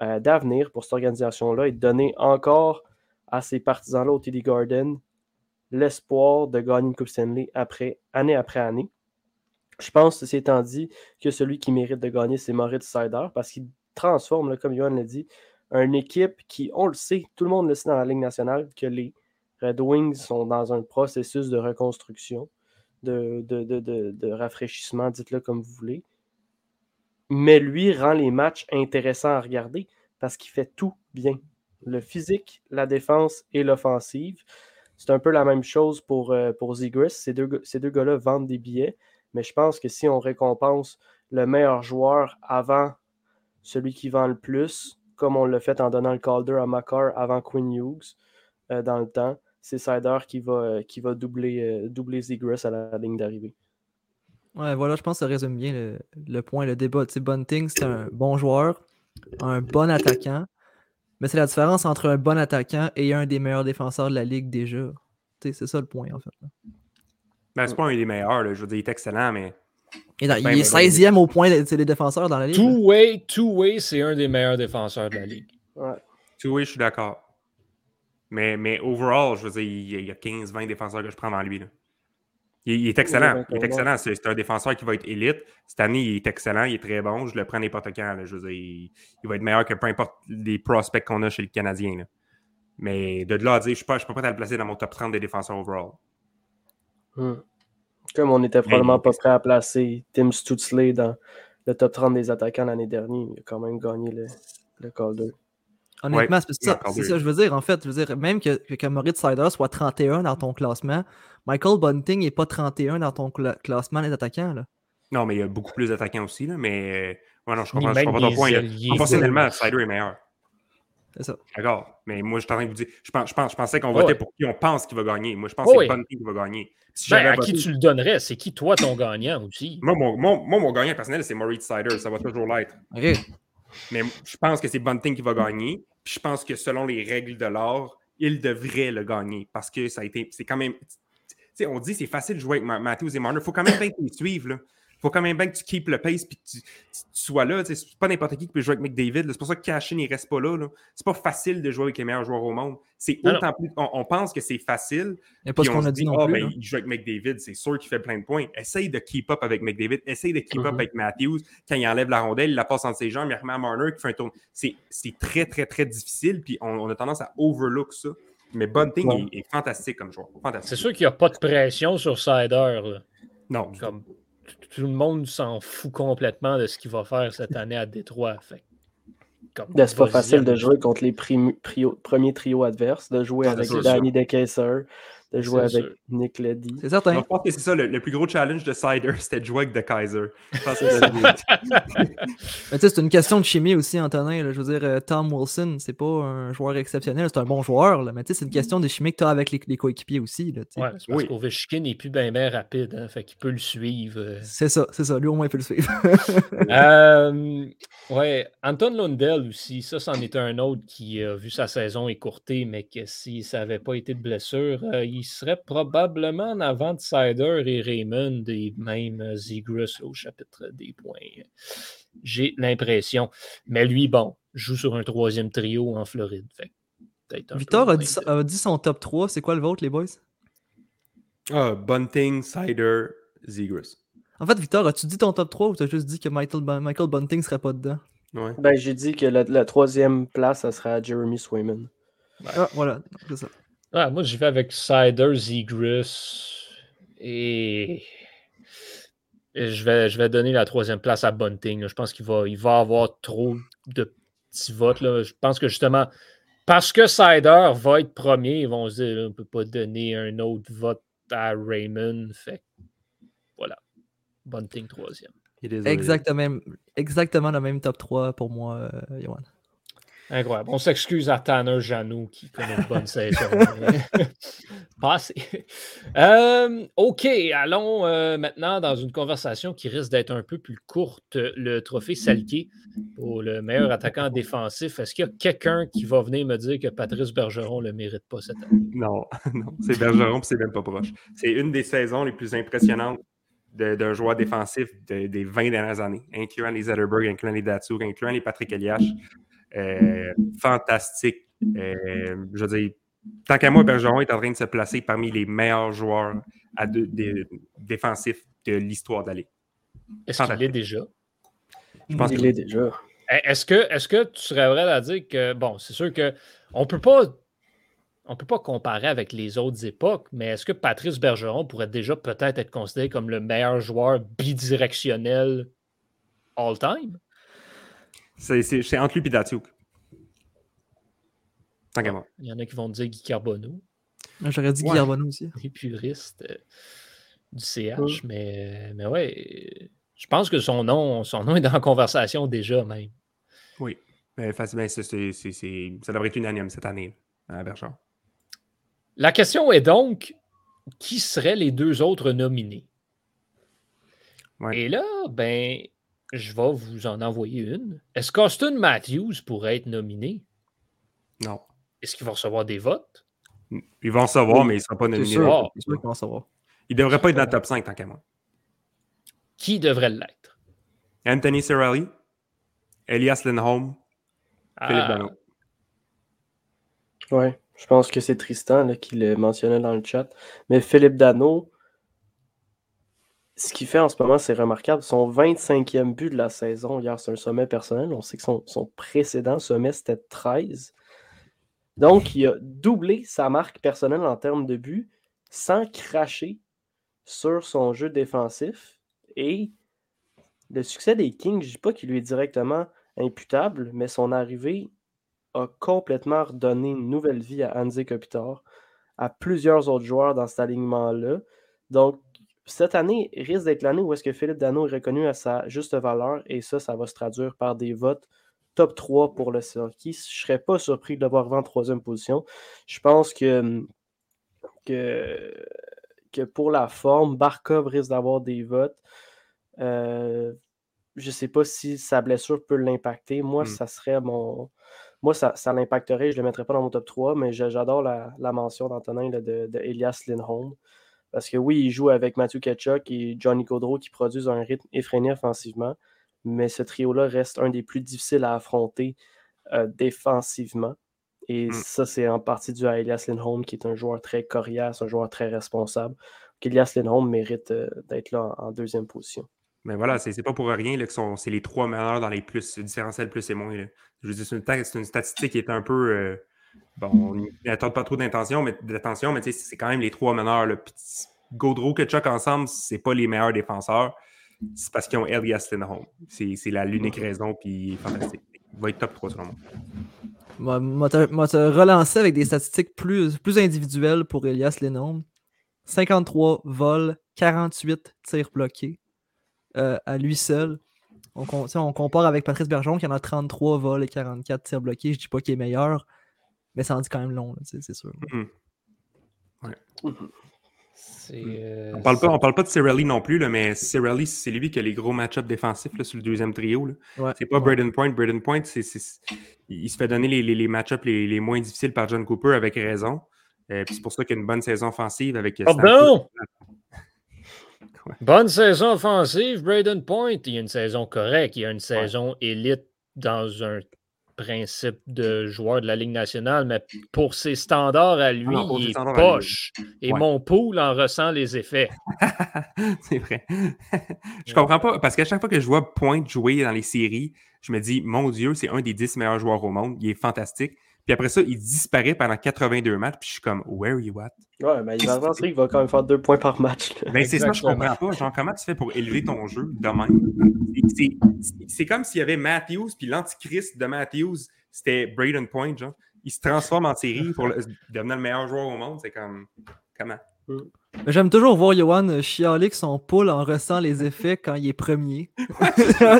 F: euh, d'avenir pour cette organisation-là et donner encore à ces partisans-là au TD Garden l'espoir de gagner une Coupe Stanley après, année après année. Je pense, ceci étant dit, que celui qui mérite de gagner, c'est Moritz Seider parce qu'il transforme, comme Johan l'a dit, une équipe qui, on le sait, tout le monde le sait dans la Ligue nationale, que les Red Wings sont dans un processus de reconstruction, de, rafraîchissement, dites-le comme vous voulez. Mais lui rend les matchs intéressants à regarder parce qu'il fait tout bien. Le physique, la défense et l'offensive. C'est un peu la même chose pour, euh, ces deux gars-là vendent des billets. Mais je pense que si on récompense le meilleur joueur avant celui qui vend le plus, comme on l'a fait en donnant le Calder à Makar avant Quinn Hughes euh, dans le temps, c'est Sider qui va, euh, qui va doubler, euh, doubler Zegras à la ligne d'arrivée.
E: Ouais, voilà, je pense que ça résume bien le, le point, le débat. Tu sais, Bunting, c'est un bon joueur, un bon attaquant, mais c'est la différence entre un bon attaquant et un des meilleurs défenseurs de la ligue déjà. Tu sais, c'est ça le point, en fait.
D: Ben, c'est pas un des meilleurs, là. je veux dire, il est excellent, mais
E: Et dans-
D: Ben,
E: il est
D: ben, ben,
E: 16e au point des défenseurs dans la ligue.
C: Two-way, two-way, c'est un des meilleurs défenseurs de la ligue.
F: Ouais.
D: vois, je suis d'accord. Mais, mais overall, je veux dire, il y a- il y a 15-20 défenseurs que je prends dans lui. là. Il, il est excellent. Il est excellent. C'est un défenseur qui va être élite. Cette année, il est excellent. Il est très bon. Je le prends n'importe quand. là. Je veux dire, il, il va être meilleur que peu importe les prospects qu'on a chez le Canadien. là. Mais de là à dire, je ne suis pas, je suis pas prêt à le placer dans mon top 30 des défenseurs overall.
F: Hmm. Comme on n'était probablement pas prêt à placer Tim Stutzley dans le top 30 des attaquants l'année dernière, il a quand même gagné le, le Calder.
E: Honnêtement,
D: Ouais,
E: c'est ça, c'est ça, je veux dire. En fait, je veux dire, même que, que, Moritz Sider soit 31 dans ton classement, Michael Bunting n'est pas 31 dans ton cla- classement des attaquants. Là.
D: Non, mais il y a beaucoup plus d'attaquants aussi. Là, mais euh, ouais, non, je comprends, je comprends ton point. là. Proportionnellement, Sider est meilleur.
E: C'est ça.
D: D'accord. Mais moi, je suis en train de vous dire, je, pense, je, pense, je pensais qu'on votait pour qui on pense qu'il va gagner. Moi, je pense que c'est Bunting qui va gagner. Si
C: Ben, à
D: voté-
C: qui tu le donnerais? C'est qui, toi, ton gagnant aussi?
D: moi, mon, mon, moi, mon gagnant personnel, c'est Maurice Sider. Ça va toujours l'être.
E: OK.
D: Mais je pense que c'est Bunting qui va gagner. Puis je pense que selon les règles de l'art, il devrait le gagner. Parce que ça a été. C'est quand même. Tu sais, on dit c'est facile de jouer avec Ma- Matthews et Marner. Il faut quand même bien suives. Là. Faut quand même bien que tu keep le pace puis que tu, tu- tu sois là. C'est pas n'importe qui qui peut jouer avec McDavid. C'est pour ça que Cashin ne reste pas là. là. C'est pas facile de jouer avec les meilleurs joueurs au monde. C'est autant plus. On, on pense que c'est facile.
E: Il a pas ce
D: on
E: qu'on a dit non plus.
D: ben, il joue avec McDavid, c'est sûr qu'il fait plein de points. Essaye de keep up avec McDavid, essaye de keep up
F: Mhm.
D: avec Matthews. Quand il enlève la rondelle, il la passe entre ses jambes, il remet à Marner qui fait un tour. C'est c'est très, très, très difficile, puis on, on a tendance à overlook ça. Mais Bunting
F: Ouais.
D: est, est fantastique comme joueur.
C: C'est sûr qu'il n'y a pas de pression sur Sider. là.
D: Non.
C: Comme, tout le monde s'en fout complètement de ce qu'il va faire cette *laughs* année à Détroit. Fait,
F: Ben, c'est pas facile de jouer contre les premiers trios adverses, de jouer
D: Ah,
F: avec Danny DeKesser, de jouer
C: C'est
F: avec
C: sûr.
F: Nick Leddy.
E: C'est certain.
D: Donc, je pense que c'est ça, le, le plus gros challenge de Sider, *laughs* c'était de jouer avec The Kaiser. *laughs* C'est- *laughs*
E: Mais tu sais, c'est une question de chimie aussi, Antonin. là. Je veux dire, euh, Tom Wilson, c'est pas un joueur exceptionnel, c'est un bon joueur. là. Mais tu sais, c'est une question de chimie que tu as avec les, les coéquipiers aussi. là.
C: Ouais, c'est parce
D: Oui.
C: qu'Ovechkin n'est plus bien ben rapide. hein, fait qu'il peut le suivre. euh.
E: C'est ça, c'est ça. Lui, au moins, il peut le suivre.
C: Euh, ouais, Anton Lundell aussi, ça, c'en est un autre qui a vu sa saison écourtée, mais que si ça n'avait pas été de blessure, euh, il serait probablement en avant de Sider et Raymond et même euh, Zegras au chapitre des points. J'ai l'impression. Mais lui, bon, joue sur un troisième trio en Floride. Fait
E: Victor a dit,
C: de-
E: a dit son top 3. C'est quoi le vôtre, les boys?
D: Ah, Bunting, Cider, Zegras.
E: En fait, Victor, as-tu dit ton top 3 ou t'as juste dit que Michael, Michael Bunting serait pas dedans?
D: Ouais.
F: Ben, j'ai dit que la, la troisième place, ça serait à Jeremy Swayman.
E: Ah, voilà. C'est ça.
C: Ah, moi, j'y vais avec Cider, Zegras et. et je, vais, je vais donner la troisième place à Bunting. là. Je pense qu'il va, il va avoir trop de petits votes. là. Je pense que justement, parce que Cider va être premier, ils vont se dire on ne peut pas donner un autre vote à Raymond. Fait voilà. Bunting troisième.
E: Exactement, exactement le même top 3 pour moi, euh, Johan.
C: Incroyable. On s'excuse à Tanner Janou qui connaît une bonne saison. *laughs* Pas assez. Euh, OK, allons euh, maintenant dans une conversation qui risque d'être un peu plus courte. Le trophée Salqué pour le meilleur attaquant défensif. Est-ce qu'il y a quelqu'un qui va venir me dire que Patrice Bergeron ne le mérite pas cette année?
D: Non, *laughs* non, c'est Bergeron, puis c'est même pas proche. C'est une des saisons les plus impressionnantes de- d'un joueur défensif de- des 20 dernières années, incluant les Zetterberg, incluant les Datsuk, incluant les Patrick Elias. Euh, fantastique. Euh, je veux dire, tant qu'à moi, Bergeron est en train de se placer parmi les meilleurs joueurs à deux- des- défensifs de l'histoire de la Ligue.
C: Est-ce qu'il
D: Fantastique.
C: est déjà?
D: Je pense
F: Il
D: que
F: l'est déjà.
C: Eh, Est-ce que, est que tu serais vrai à dire que, bon, c'est sûr que on peut pas. On peut pas comparer avec les autres époques, mais est-ce que Patrice Bergeron pourrait déjà peut-être être considéré comme le meilleur joueur bidirectionnel all-time?
D: C'est entre lui et Datsuk. Tant qu'à moi.
C: Il y en a qui vont dire Guy Carbonneau,
E: J'aurais dit
D: Ouais.
E: Guy Arbonneau aussi.
C: les puristes euh, du CH,
F: Ouais.
C: mais, mais ouais, je pense que son nom, son nom est dans la conversation déjà même.
D: Oui. Mais facilement, c'est- c'est- c'est- c'est- ça devrait être unanime cette année à Bergeron.
C: La question est donc, qui seraient les deux autres nominés?
D: Ouais.
C: Et là, ben, je vais vous en envoyer une. Est-ce qu'Austin Matthews pourrait être nominé?
D: Non.
C: Est-ce qu'il va recevoir des votes?
D: Ils vont en savoir,
F: Oui,
D: mais il ne sera pas nominé.
F: sûr.
C: Ah,
E: sûr va.
D: Il ne devrait pas être dans le top 5 tant qu'à moi.
C: Qui devrait l'être?
D: Anthony Cirelli, Elias Lindholm, Philippe
C: Ah,
D: Dano.
F: Ouais, je pense que c'est Tristan là, qui le mentionnait dans le chat. Mais Philippe Dano, ce qu'il fait en ce moment, c'est remarquable. Son 25e but de la saison, hier, c'est un sommet personnel. On sait que son, précédent sommet, c'était 13. Donc, il a doublé sa marque personnelle en termes de buts sans cracher sur son jeu défensif. Et le succès des Kings, je ne dis pas qu'il lui est directement imputable, mais son arrivée a complètement redonné une nouvelle vie à Anze Kopitar, à plusieurs autres joueurs dans cet alignement-là. Donc, cette année risque d'être l'année où est-ce que Philippe Dano est reconnu à sa juste valeur et ça, ça va se traduire par des votes top 3 pour le Selkie. Je ne serais pas surpris de le voir en troisième position. Je pense que, que, que pour la forme, Barkov risque d'avoir des votes. Euh, je ne sais pas si sa blessure peut l'impacter. Moi,
D: Hmm.
F: ça serait mon. Moi, ça, ça l'impacterait. Je ne le mettrais pas dans mon top 3, mais j'a- j'adore la, la mention d'Antonin de, de Elias Lindholm. Parce que oui, il joue avec Matthew Ketchuk et Johnny Gaudreau qui produisent un rythme effréné offensivement. Mais ce trio-là reste un des plus difficiles à affronter euh, défensivement. Et
D: Mm.
F: ça, c'est en partie dû à Elias Lindholm, qui est un joueur très coriace, un joueur très responsable. Elias Lindholm mérite euh, d'être là en, en deuxième position.
D: Mais voilà, c'est pas pour rien là, que sont- c'est les trois meilleurs dans les plus, le différentiel plus et moins. là. Je veux dire, c'est une, ta- c'est une statistique qui est un peu. euh, bon, on n'attend pas trop d'intention, mais d'attention, mais c'est quand même les trois meneurs. Là. Gaudreau et Chuck ensemble, c'est pas les meilleurs défenseurs. C'est parce qu'ils ont Elias Lindholm. C'est l'unique raison, puis fantastique. Il va être top 3 selon moi.
E: Moi, moi, te- relancer avec des statistiques plus, plus individuelles pour Elias Lindholm. 53 vols, 48 tirs bloqués euh, à lui seul. On, on compare avec Patrice Bergeron qui en a 33 vols et 44 tirs bloqués. Je dis pas qu'il est meilleur, mais ça en dit quand même long, c'est sûr.
C: c'est, euh,
D: On parle pas, on parle pas de Cirelli non plus, là, mais Cirelli, c'est lui qui a les gros match-ups défensifs là, sur le deuxième trio. là.
E: Ouais,
D: C'est pas
E: ouais.
D: Braden Point. Braden Point, c'est, c'est- il se fait donner les, les, les match-ups les, les moins difficiles par John Cooper avec raison. Euh, puis c'est pour ça qu'il y a une bonne saison offensive avec. euh,
C: Pardon? *laughs*
D: Ouais.
C: Bonne saison offensive, Braden Point. Il y a une saison correcte. Il y a une saison élite dans un principe de joueur de la Ligue nationale, mais pour ses standards à lui,
D: Ah non, ses
C: il est
D: lui.
C: poche. Et
D: Ouais.
C: mon pool en ressent les effets. *laughs*
D: c'est vrai. je comprends pas, parce qu'à chaque fois que je vois Point jouer dans les séries, je me dis, mon Dieu, c'est un des 10 meilleurs joueurs au monde. Il est fantastique. Puis après ça, il disparaît pendant 82 matchs, puis je suis comme, where are you at?
F: Ouais, mais il va avancer, il va quand même faire deux points par match. là.
D: Ben, c'est ça, je comprends pas. Genre, comment tu fais pour élever ton jeu de même? C'est- comme s'il y avait Matthews, puis l'antichrist de Matthews, c'était Braden Point, genre. Il se transforme en série pour le- devenir le meilleur joueur au monde. C'est comme, comment?
E: Mais J'aime toujours voir Johan chialer que son pool en ressent les effets quand il est premier. *laughs*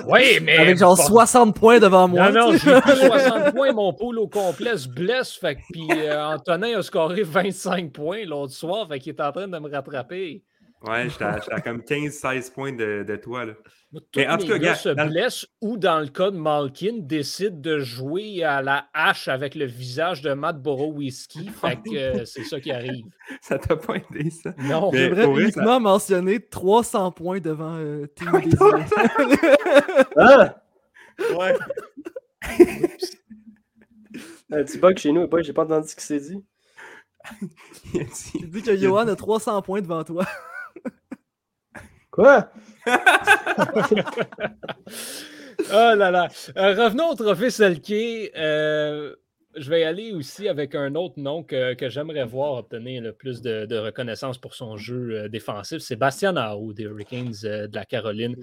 C: Oui, mais.
E: Avec genre
C: bon.
E: 60 points devant moi.
C: Non, non, *laughs* j'ai pris 60 points, mon pool au complet se blesse. Fait que, puis euh, Antonin a scoré 25 points l'autre soir, fait qu'il est en train de me rattraper.
D: Ouais, j'étais à, comme 15-16 points de, de toi, là.
C: Tous
D: Mais en tout cas,
C: gars se
D: dans
C: blessent ou, dans le cas de Malkin, décident de jouer à la hache avec le visage de Matt Borowski. *laughs* Fait que euh, c'est ça qui arrive. *laughs*
D: Ça t'a pas aidé, ça?
C: Non,
E: J'aimerais uniquement mentionner 300 points devant euh, *laughs* Team.
F: Ah!
D: Ouais.
F: Un petit bug chez nous, et pas, j'ai pas entendu ce qu'il s'est dit.
D: Il dit
E: que Johan a 300 points devant toi.
F: Quoi? *laughs*
C: Oh là là. Euh, revenons au trophée Selke. Euh, je vais aller aussi avec un autre nom que, j'aimerais voir obtenir le plus de, reconnaissance pour son jeu euh, défensif. C'est Bastien des Hurricanes de la Caroline,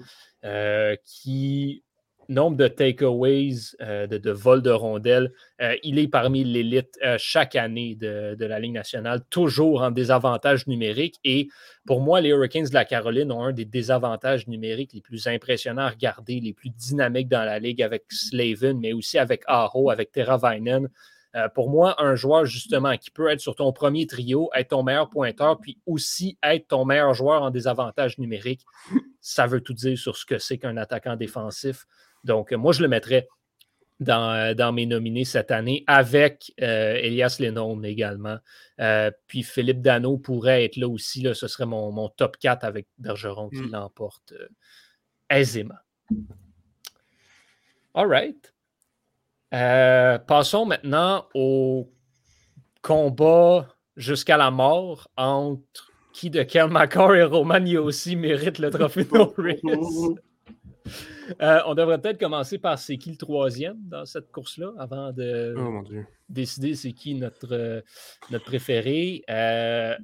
C: qui, nombre de takeaways, euh, de, de vols de rondelles, euh, il est parmi l'élite euh, chaque année de, de la Ligue nationale, toujours en désavantage numérique. Et pour moi, les Hurricanes de la Caroline ont un des désavantages numériques les plus impressionnants à regarder, les plus dynamiques dans la ligue avec Slavin, mais aussi avec Aho, avec Teravainen. Euh, pour moi, un joueur justement qui peut être sur ton premier trio, être ton meilleur pointeur, puis aussi être ton meilleur joueur en désavantage numérique, ça veut tout dire sur ce que c'est qu'un attaquant défensif. Donc, euh, moi, je le mettrais dans, euh, dans mes nominés cette année avec euh, Elias Lennon également. Euh, puis Philippe Dano pourrait être là aussi. Là, ce serait mon, mon top 4 avec Bergeron qui
D: Mm.
C: l'emporte aisément. All right. Passons maintenant au combat jusqu'à la mort entre qui de Kel McCarr et Roman Yossi mérite le trophée *laughs* Norris. Euh, on devrait peut-être commencer par c'est qui le troisième dans cette course-là avant de
D: Oh mon Dieu.
C: décider c'est qui notre, euh, notre préféré. Euh,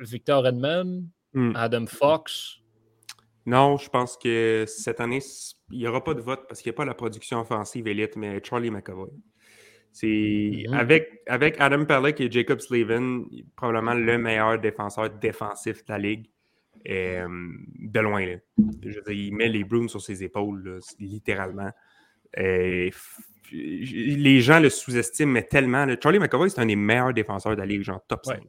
C: Victor Edmond,
D: Hmm.
C: Adam Fox.
D: Non, je pense que cette année, il n'y aura pas de vote parce qu'il n'y a pas la production offensive élite, mais Charlie McAvoy. C'est
C: Mhm.
D: avec, avec Adam Pellick et Jacob Slavin, probablement le meilleur défenseur défensif de la ligue. Euh, de loin. Là. Je veux dire, il met les Bruins sur ses épaules, là, littéralement. Euh, les gens le sous-estiment mais tellement. là. Charlie McAvoy, c'est un des meilleurs défenseurs de la ligue, genre top 5.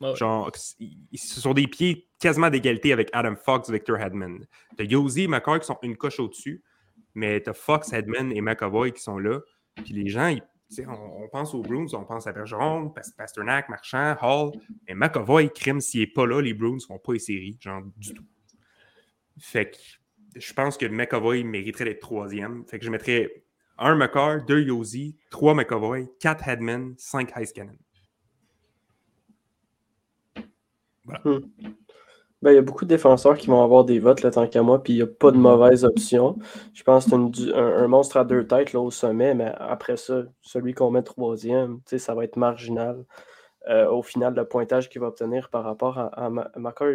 C: Ouais. Ouais.
D: Genre, ils sont des pieds quasiment d'égalité avec Adam Fox, Victor Hedman. T'as Yosi et McCoy qui sont une coche au-dessus, mais t'as Fox, Hedman et McAvoy qui sont là. Puis les gens, ils- on, pense aux Bruins, on pense à Bergeron, Pas- Pasternak, Marchand, Hall. Mais McAvoy, crime, s'il n'est pas là, les Bruins ne seront pas les séries, genre du tout. Fait que je pense que McAvoy mériterait d'être troisième. Fait que je mettrais un McCarr, deux Yosi, trois McAvoy, quatre Hedman, cinq Heiskanen.
F: Ben, il y a beaucoup de défenseurs qui vont avoir des votes, là, tant qu'à moi, puis il n'y a pas de mauvaise option. Je pense que c'est un, un monstre à deux têtes là, au sommet, mais après ça, celui qu'on met troisième, ça va être marginal. euh, au final, le pointage qu'il va obtenir par rapport à, à,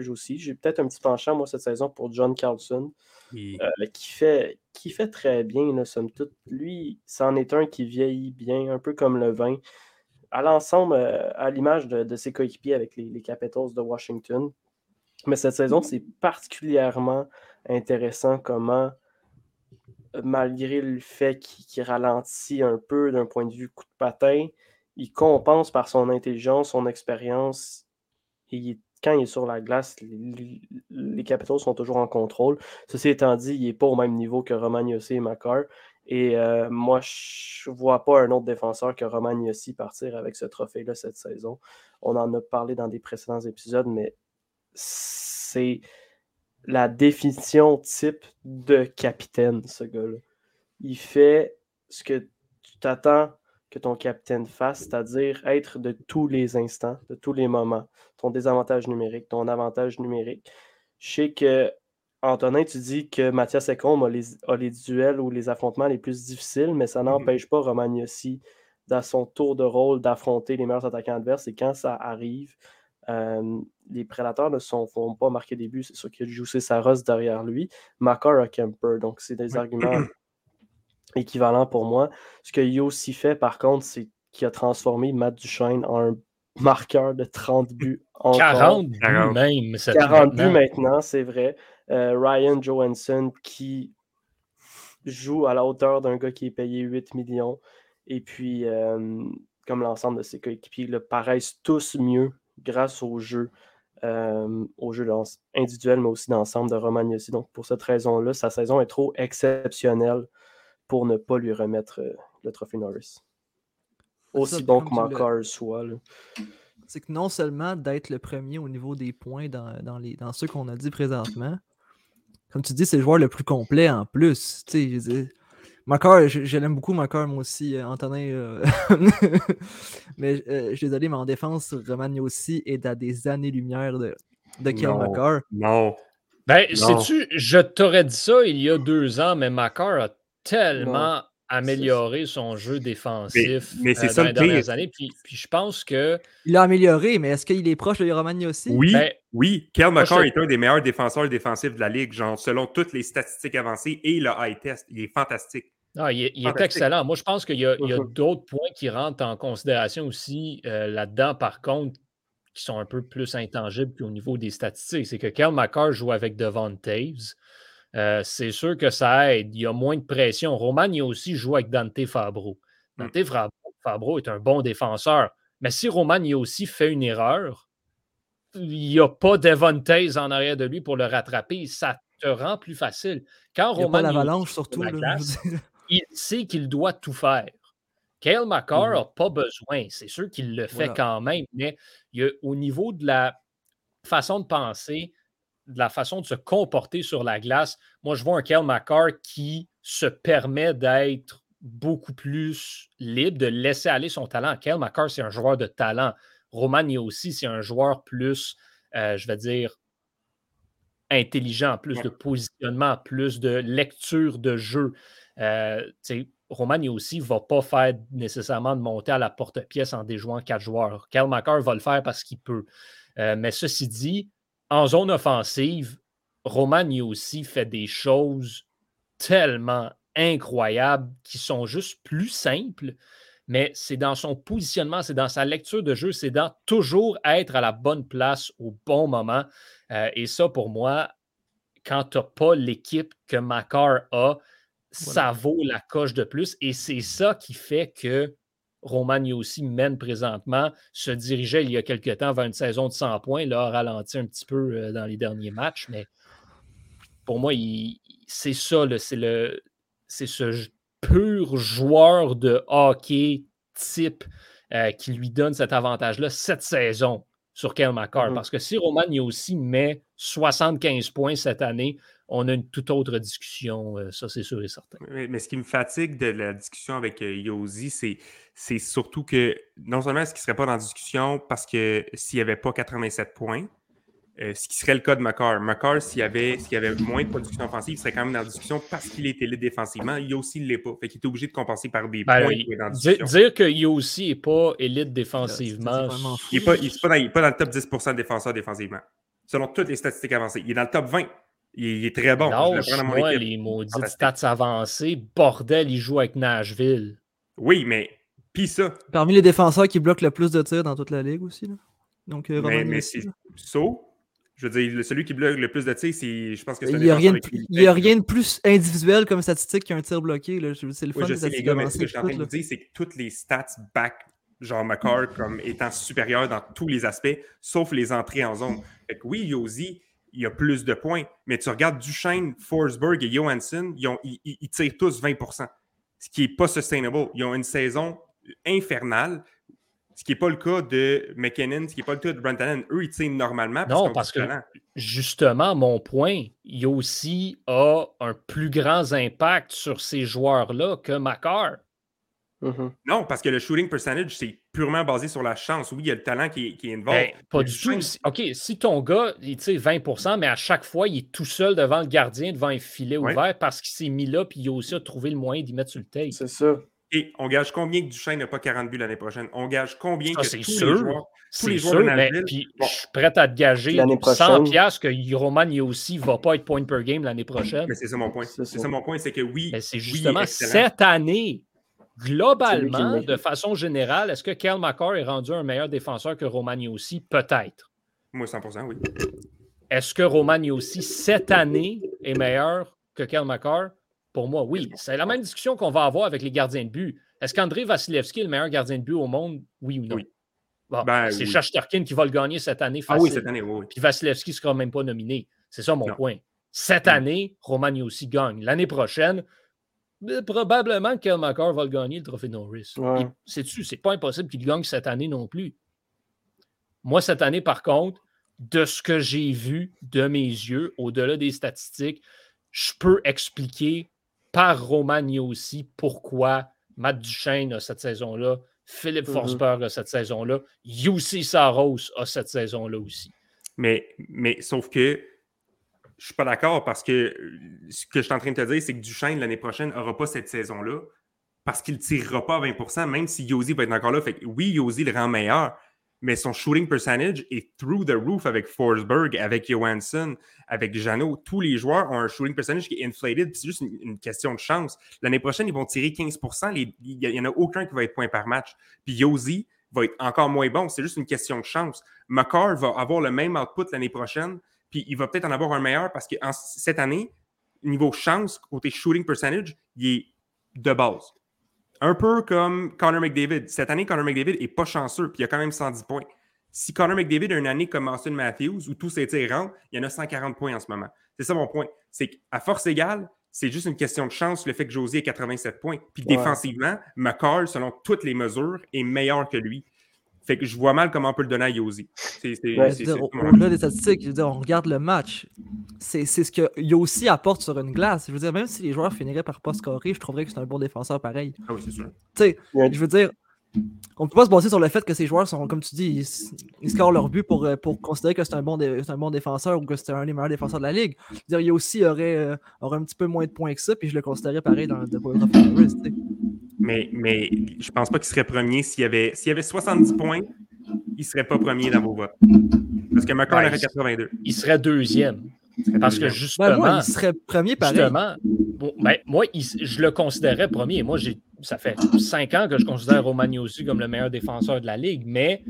F: aussi. J'ai peut-être un petit penchant, moi, cette saison pour John Carlson, euh, qui, fait, qui fait très bien, là, somme toute. Lui, c'en est un qui vieillit bien, un peu comme le vin. À l'ensemble, euh, à l'image de, de ses coéquipiers avec les, les Capitals de Washington. Mais cette saison, c'est particulièrement intéressant comment, euh, malgré le fait qu'il ralentit un peu d'un point de vue coup de patin, il compense par son intelligence, son expérience. Et quand il est sur la glace, les, les Capitals sont toujours en contrôle. Ceci étant dit, il n'est pas au même niveau que Roman Yossi et Makar. Et euh, moi, je ne vois pas un autre défenseur que Roman Yossi partir avec ce trophée-là cette saison. On en a parlé dans des précédents épisodes, mais c'est la définition type de capitaine, ce gars-là. Il fait ce que tu t'attends que ton capitaine fasse, c'est-à-dire être de tous les instants, de tous les moments, ton désavantage numérique, ton avantage numérique. Je sais que, Antonin, tu dis que Mathias Ekholm a les, duels ou les affrontements les plus difficiles, mais ça mhm. n'empêche pas Romagnosi, dans son tour de rôle, d'affronter les meilleurs attaquants adverses. Et quand ça arrive, euh, les prédateurs ne sont, vont pas marquer des buts. C'est sûr qu'il joue ses Saros derrière lui. Makar a Kemper. Donc, c'est des arguments *clears throat* équivalent pour moi. Ce que Yossi fait, par contre, c'est qu'il a transformé Matt Duchesne en un *laughs* marqueur de 30 buts.
C: en 40 buts même.
F: 40 buts maintenant, c'est vrai. Euh, Ryan Johansson qui joue à la hauteur d'un gars qui est payé 8 millions. Et puis, euh, comme l'ensemble de ses coéquipiers, le paraissent tous mieux grâce au jeu, euh, au jeu individuel, mais aussi d'ensemble de Romagnosi. Donc, pour cette raison-là, sa saison est trop exceptionnelle pour ne pas lui remettre euh, le trophée Norris. Aussi bon que Makar soit.
E: C'est que non seulement d'être le premier au niveau des points dans, les, dans ceux qu'on a dit présentement, comme tu dis, c'est le joueur le plus complet en plus. Tu sais, Makar, je, l'aime beaucoup, Makar, moi aussi, euh, Antonin. Euh, *laughs* mais je suis désolé, mais en défense, Roman aussi est à des années-lumière de, de Kiel Makar.
D: Non.
C: Ben, sais-tu, je t'aurais dit ça il y a deux ans, mais Makar a tellement amélioré son jeu défensif
D: mais, c'est euh, ça dans les dernières
C: années. Puis, puis, je pense que.
E: Il a amélioré, mais est-ce qu'il est proche de Romagna aussi?
D: Oui, ben, oui. Kel McCarr est un des meilleurs défenseurs défensifs de la Ligue, genre selon toutes les statistiques avancées et le high test. Il est fantastique.
C: Ah, il, est, excellent. Moi, je pense qu'il y a, mm-hmm. d'autres points qui rentrent en considération aussi euh, là-dedans, par contre, qui sont un peu plus intangibles qu'au niveau des statistiques. C'est que Kel McCarr joue avec Devon Taves. Euh, c'est sûr que ça aide. Il y a moins de pression. Roman, il a aussi joué avec Dante Fabro. Hmm. Dante Fabro est un bon défenseur. Mais si Roman a aussi fait une erreur, il n'y a pas Devontaze en arrière de lui pour le rattraper. Ça te rend plus facile. Quand il Roman.
E: l'avalanche, surtout.
C: il sait qu'il doit tout faire. Kale McCarr n'a hmm. pas besoin. C'est sûr qu'il le fait quand même, mais au niveau de la façon de penser, de la façon de se comporter sur la glace, moi, je vois un Kyle McCarr qui se permet d'être beaucoup plus libre, de laisser aller son talent. Kyle McCarr, c'est un joueur de talent. Roman aussi, c'est un joueur plus, euh, je vais dire, intelligent, plus de positionnement, plus de lecture de jeu. Euh, Roman aussi ne va pas faire nécessairement de monter à la porte-pièce en déjouant quatre joueurs. Kyle McCarr va le faire parce qu'il peut. Euh, mais ceci dit, en zone offensive, Roman aussi fait des choses tellement incroyables qui sont juste plus simples, mais c'est dans son positionnement, c'est dans sa lecture de jeu, c'est dans toujours être à la bonne place au bon moment. Euh, et ça, pour moi, quand tu n'as pas l'équipe que Macar a, ça vaut la coche de plus. Et c'est ça qui fait que Roman aussi mène présentement, se dirigeait il y a quelque temps vers une saison de 100 points, là, a ralenti un petit peu euh, dans les derniers matchs, mais pour moi, c'est ça, c'est ce pur joueur de hockey type euh, qui lui donne cet avantage-là cette saison sur Kyle McCarr. Mm-hmm. Parce que si Roman aussi met 75 points cette année, on a une toute autre discussion, euh, ça c'est sûr et certain.
D: Mais, ce qui me fatigue de la discussion avec euh, Yosi, c'est surtout que non seulement est-ce qu'il ne serait pas dans la discussion parce que s'il n'y avait pas 87 points, euh, ce qui serait le cas de McCarr. McCarr, s'il y, avait, y avait moins de production offensive, il serait quand même dans la discussion parce qu'il était là défensivement. Yossi ne l'est pas. Fait qu'il est obligé de compenser par des ben,
C: points. dire que Yossi n'est pas élite défensivement.
D: Il n'est pas, pas, pas, dans le top 10 de défenseurs défensivement. Selon toutes les statistiques avancées. Il est dans le top 20. Il, est très bon.
C: moi les maudites stats avancées. Bordel, il joue avec Nashville.
D: Oui, mais puis ça.
E: Parmi les défenseurs qui bloquent le plus de tirs dans toute la ligue aussi. Là. Donc,
D: euh, mais, mais c'est saut. Je veux dire, celui qui bloque le plus de tirs, c'est, je pense que c'est
E: Il n'y a, rien de, il y a rien de plus individuel comme statistique qu'un tir bloqué. C'est le fun
D: je sais, les gars, mais ce que je suis en train de dire, c'est que toutes les stats back genre McCarr comme étant supérieur dans tous les aspects, sauf les entrées en zone. Fait que oui, Yosi, il a plus de points. Mais tu regardes Duchesne, Forsberg et Johansson, ils, tirent tous 20% ce qui n'est pas sustainable. Ils ont une saison infernale, ce qui n'est pas le cas de McKinnon, ce qui n'est pas le cas de Brent Eux, ils tirent normalement. Parce
C: Non, parce que
D: talent.
C: justement, mon point, il y a aussi a un plus grand impact sur ces joueurs-là que Macar.
F: Mhm.
D: Non, parce que le shooting percentage, c'est purement basé sur la chance. Oui, il y a le talent qui, est- qui est involved.
C: Ben, pas du tout. Si- OK, si ton gars, il tire 20% mais à chaque fois, il est tout seul devant le gardien, devant un filet
D: Ouais.
C: ouvert parce qu'il s'est mis là, puis il a aussi trouvé le moyen d'y mettre sur le tape.
F: C'est ça.
D: Et on gage combien que Duchesne n'a pas 40 buts l'année prochaine? On gage combien
C: Ça,
D: que
C: c'est
D: tous
C: sûr.
D: les joueurs... tous
C: C'est
D: les joueurs
C: sûr,
D: de
C: mais puis je suis prêt à te gager
F: L'année
C: 100
F: prochaine.
C: piastres que Roman aussi ne va pas être point per game l'année prochaine.
D: Mais c'est ça mon point.
F: C'est
D: C'est
F: ça.
D: ça mon point, c'est que oui,
C: Mais c'est
D: oui,
C: justement cette année, globalement, de façon générale, est-ce que Kel McCarr est rendu un meilleur défenseur que Roman aussi? Peut-être.
D: Moi, 100%, oui.
C: Est-ce que Roman aussi, cette année, est meilleur que Kel McCarr? Pour moi, oui. C'est la même discussion qu'on va avoir avec les gardiens de but. Est-ce qu'André Vasilevski est le meilleur gardien de but au monde? Oui ou non?
D: Oui.
C: Bon,
D: Ben,
C: c'est
D: oui.
C: Qui va le gagner cette année
D: Ah
C: facile.
D: oui, cette année, oui.
C: Puis Vasilevski ne sera même pas nominé. C'est ça mon
D: Non.
C: point. Cette année, Roman aussi gagne. L'année prochaine, probablement que Kel McCarr va le gagner, le trophée Norris.
F: Ouais.
C: Sais-tu, c'est pas impossible qu'il gagne cette année non plus. Moi, cette année, par contre, de ce que j'ai vu de mes yeux, au-delà des statistiques, je peux expliquer par Roman aussi pourquoi Matt Duchesne a cette saison-là, Philippe
F: Mhm.
C: Forsberg a cette saison-là, UC Saros a cette saison-là aussi.
D: Mais, mais sauf que je suis pas d'accord parce que euh, ce que je suis en train de te dire, c'est que Duchesne, l'année prochaine, n'aura pas cette saison-là parce qu'il ne tirera pas à 20% même si Yosi va être encore là. Fait oui, Yosi le rend meilleur, mais son shooting percentage est through the roof avec Forsberg, avec Johansson, avec Jeannot. Tous les joueurs ont un shooting percentage qui est inflated, c'est juste une, question de chance. L'année prochaine, ils vont tirer 15 les- Il n'y en a aucun qui va être point par match. Puis Yosi va être encore moins bon. C'est juste une question de chance. McCarr va avoir le même output l'année prochaine, puis il va peut-être en avoir un meilleur parce que en- cette année, niveau chance, côté shooting percentage, il est de base. Un peu comme Connor McDavid. Cette année, Connor McDavid n'est pas chanceux, puis il a quand même 110 points. Si Connor McDavid a une année comme Austin Matthews, où tous ses tirs rentrent, il y en a 140 points en ce moment. C'est ça mon point. C'est qu'à force égale, c'est juste une question de chance le fait que Josie ait 87 points. Puis
F: Ouais.
D: défensivement, McCarr, selon toutes les mesures, est meilleur que lui. Fait que je vois mal comment on peut le donner à
E: au- Au-delà des statistiques, je veux dire, on regarde le match. C'est c'est ce que Yossi apporte sur une glace. Je veux dire, même si les joueurs finiraient par pas scorer, je trouverais que c'est un bon défenseur pareil.
D: Ah oui, c'est sûr.
E: Tu sais, je veux dire, on peut pas se baser sur le fait que ces joueurs sont, comme tu dis, ils, scorent leur but pour, euh, pour considérer que c'est un, bon un bon défenseur ou que c'est un des meilleurs défenseurs de la ligue. Je veux dire, Yossi aurait, euh, aurait un petit peu moins de points que ça, puis je le considérais pareil dans le Point of sais.
D: Mais, mais je pense pas qu'il serait premier s'il y avait, s'il y avait 70 points, il serait pas premier dans vos votes. Parce que McCarr
C: Ouais,
D: aurait
C: il-
D: 82.
C: Il serait deuxième.
D: Il serait
C: Parce que
D: deuxième.
C: justement,
E: Ben, moi, il serait premier pareil.
C: justement bon, ben, moi, il- je le considérais premier. Moi, j'ai, ça fait cinq ans que je considère Romagnosi comme le meilleur défenseur de la Ligue, mais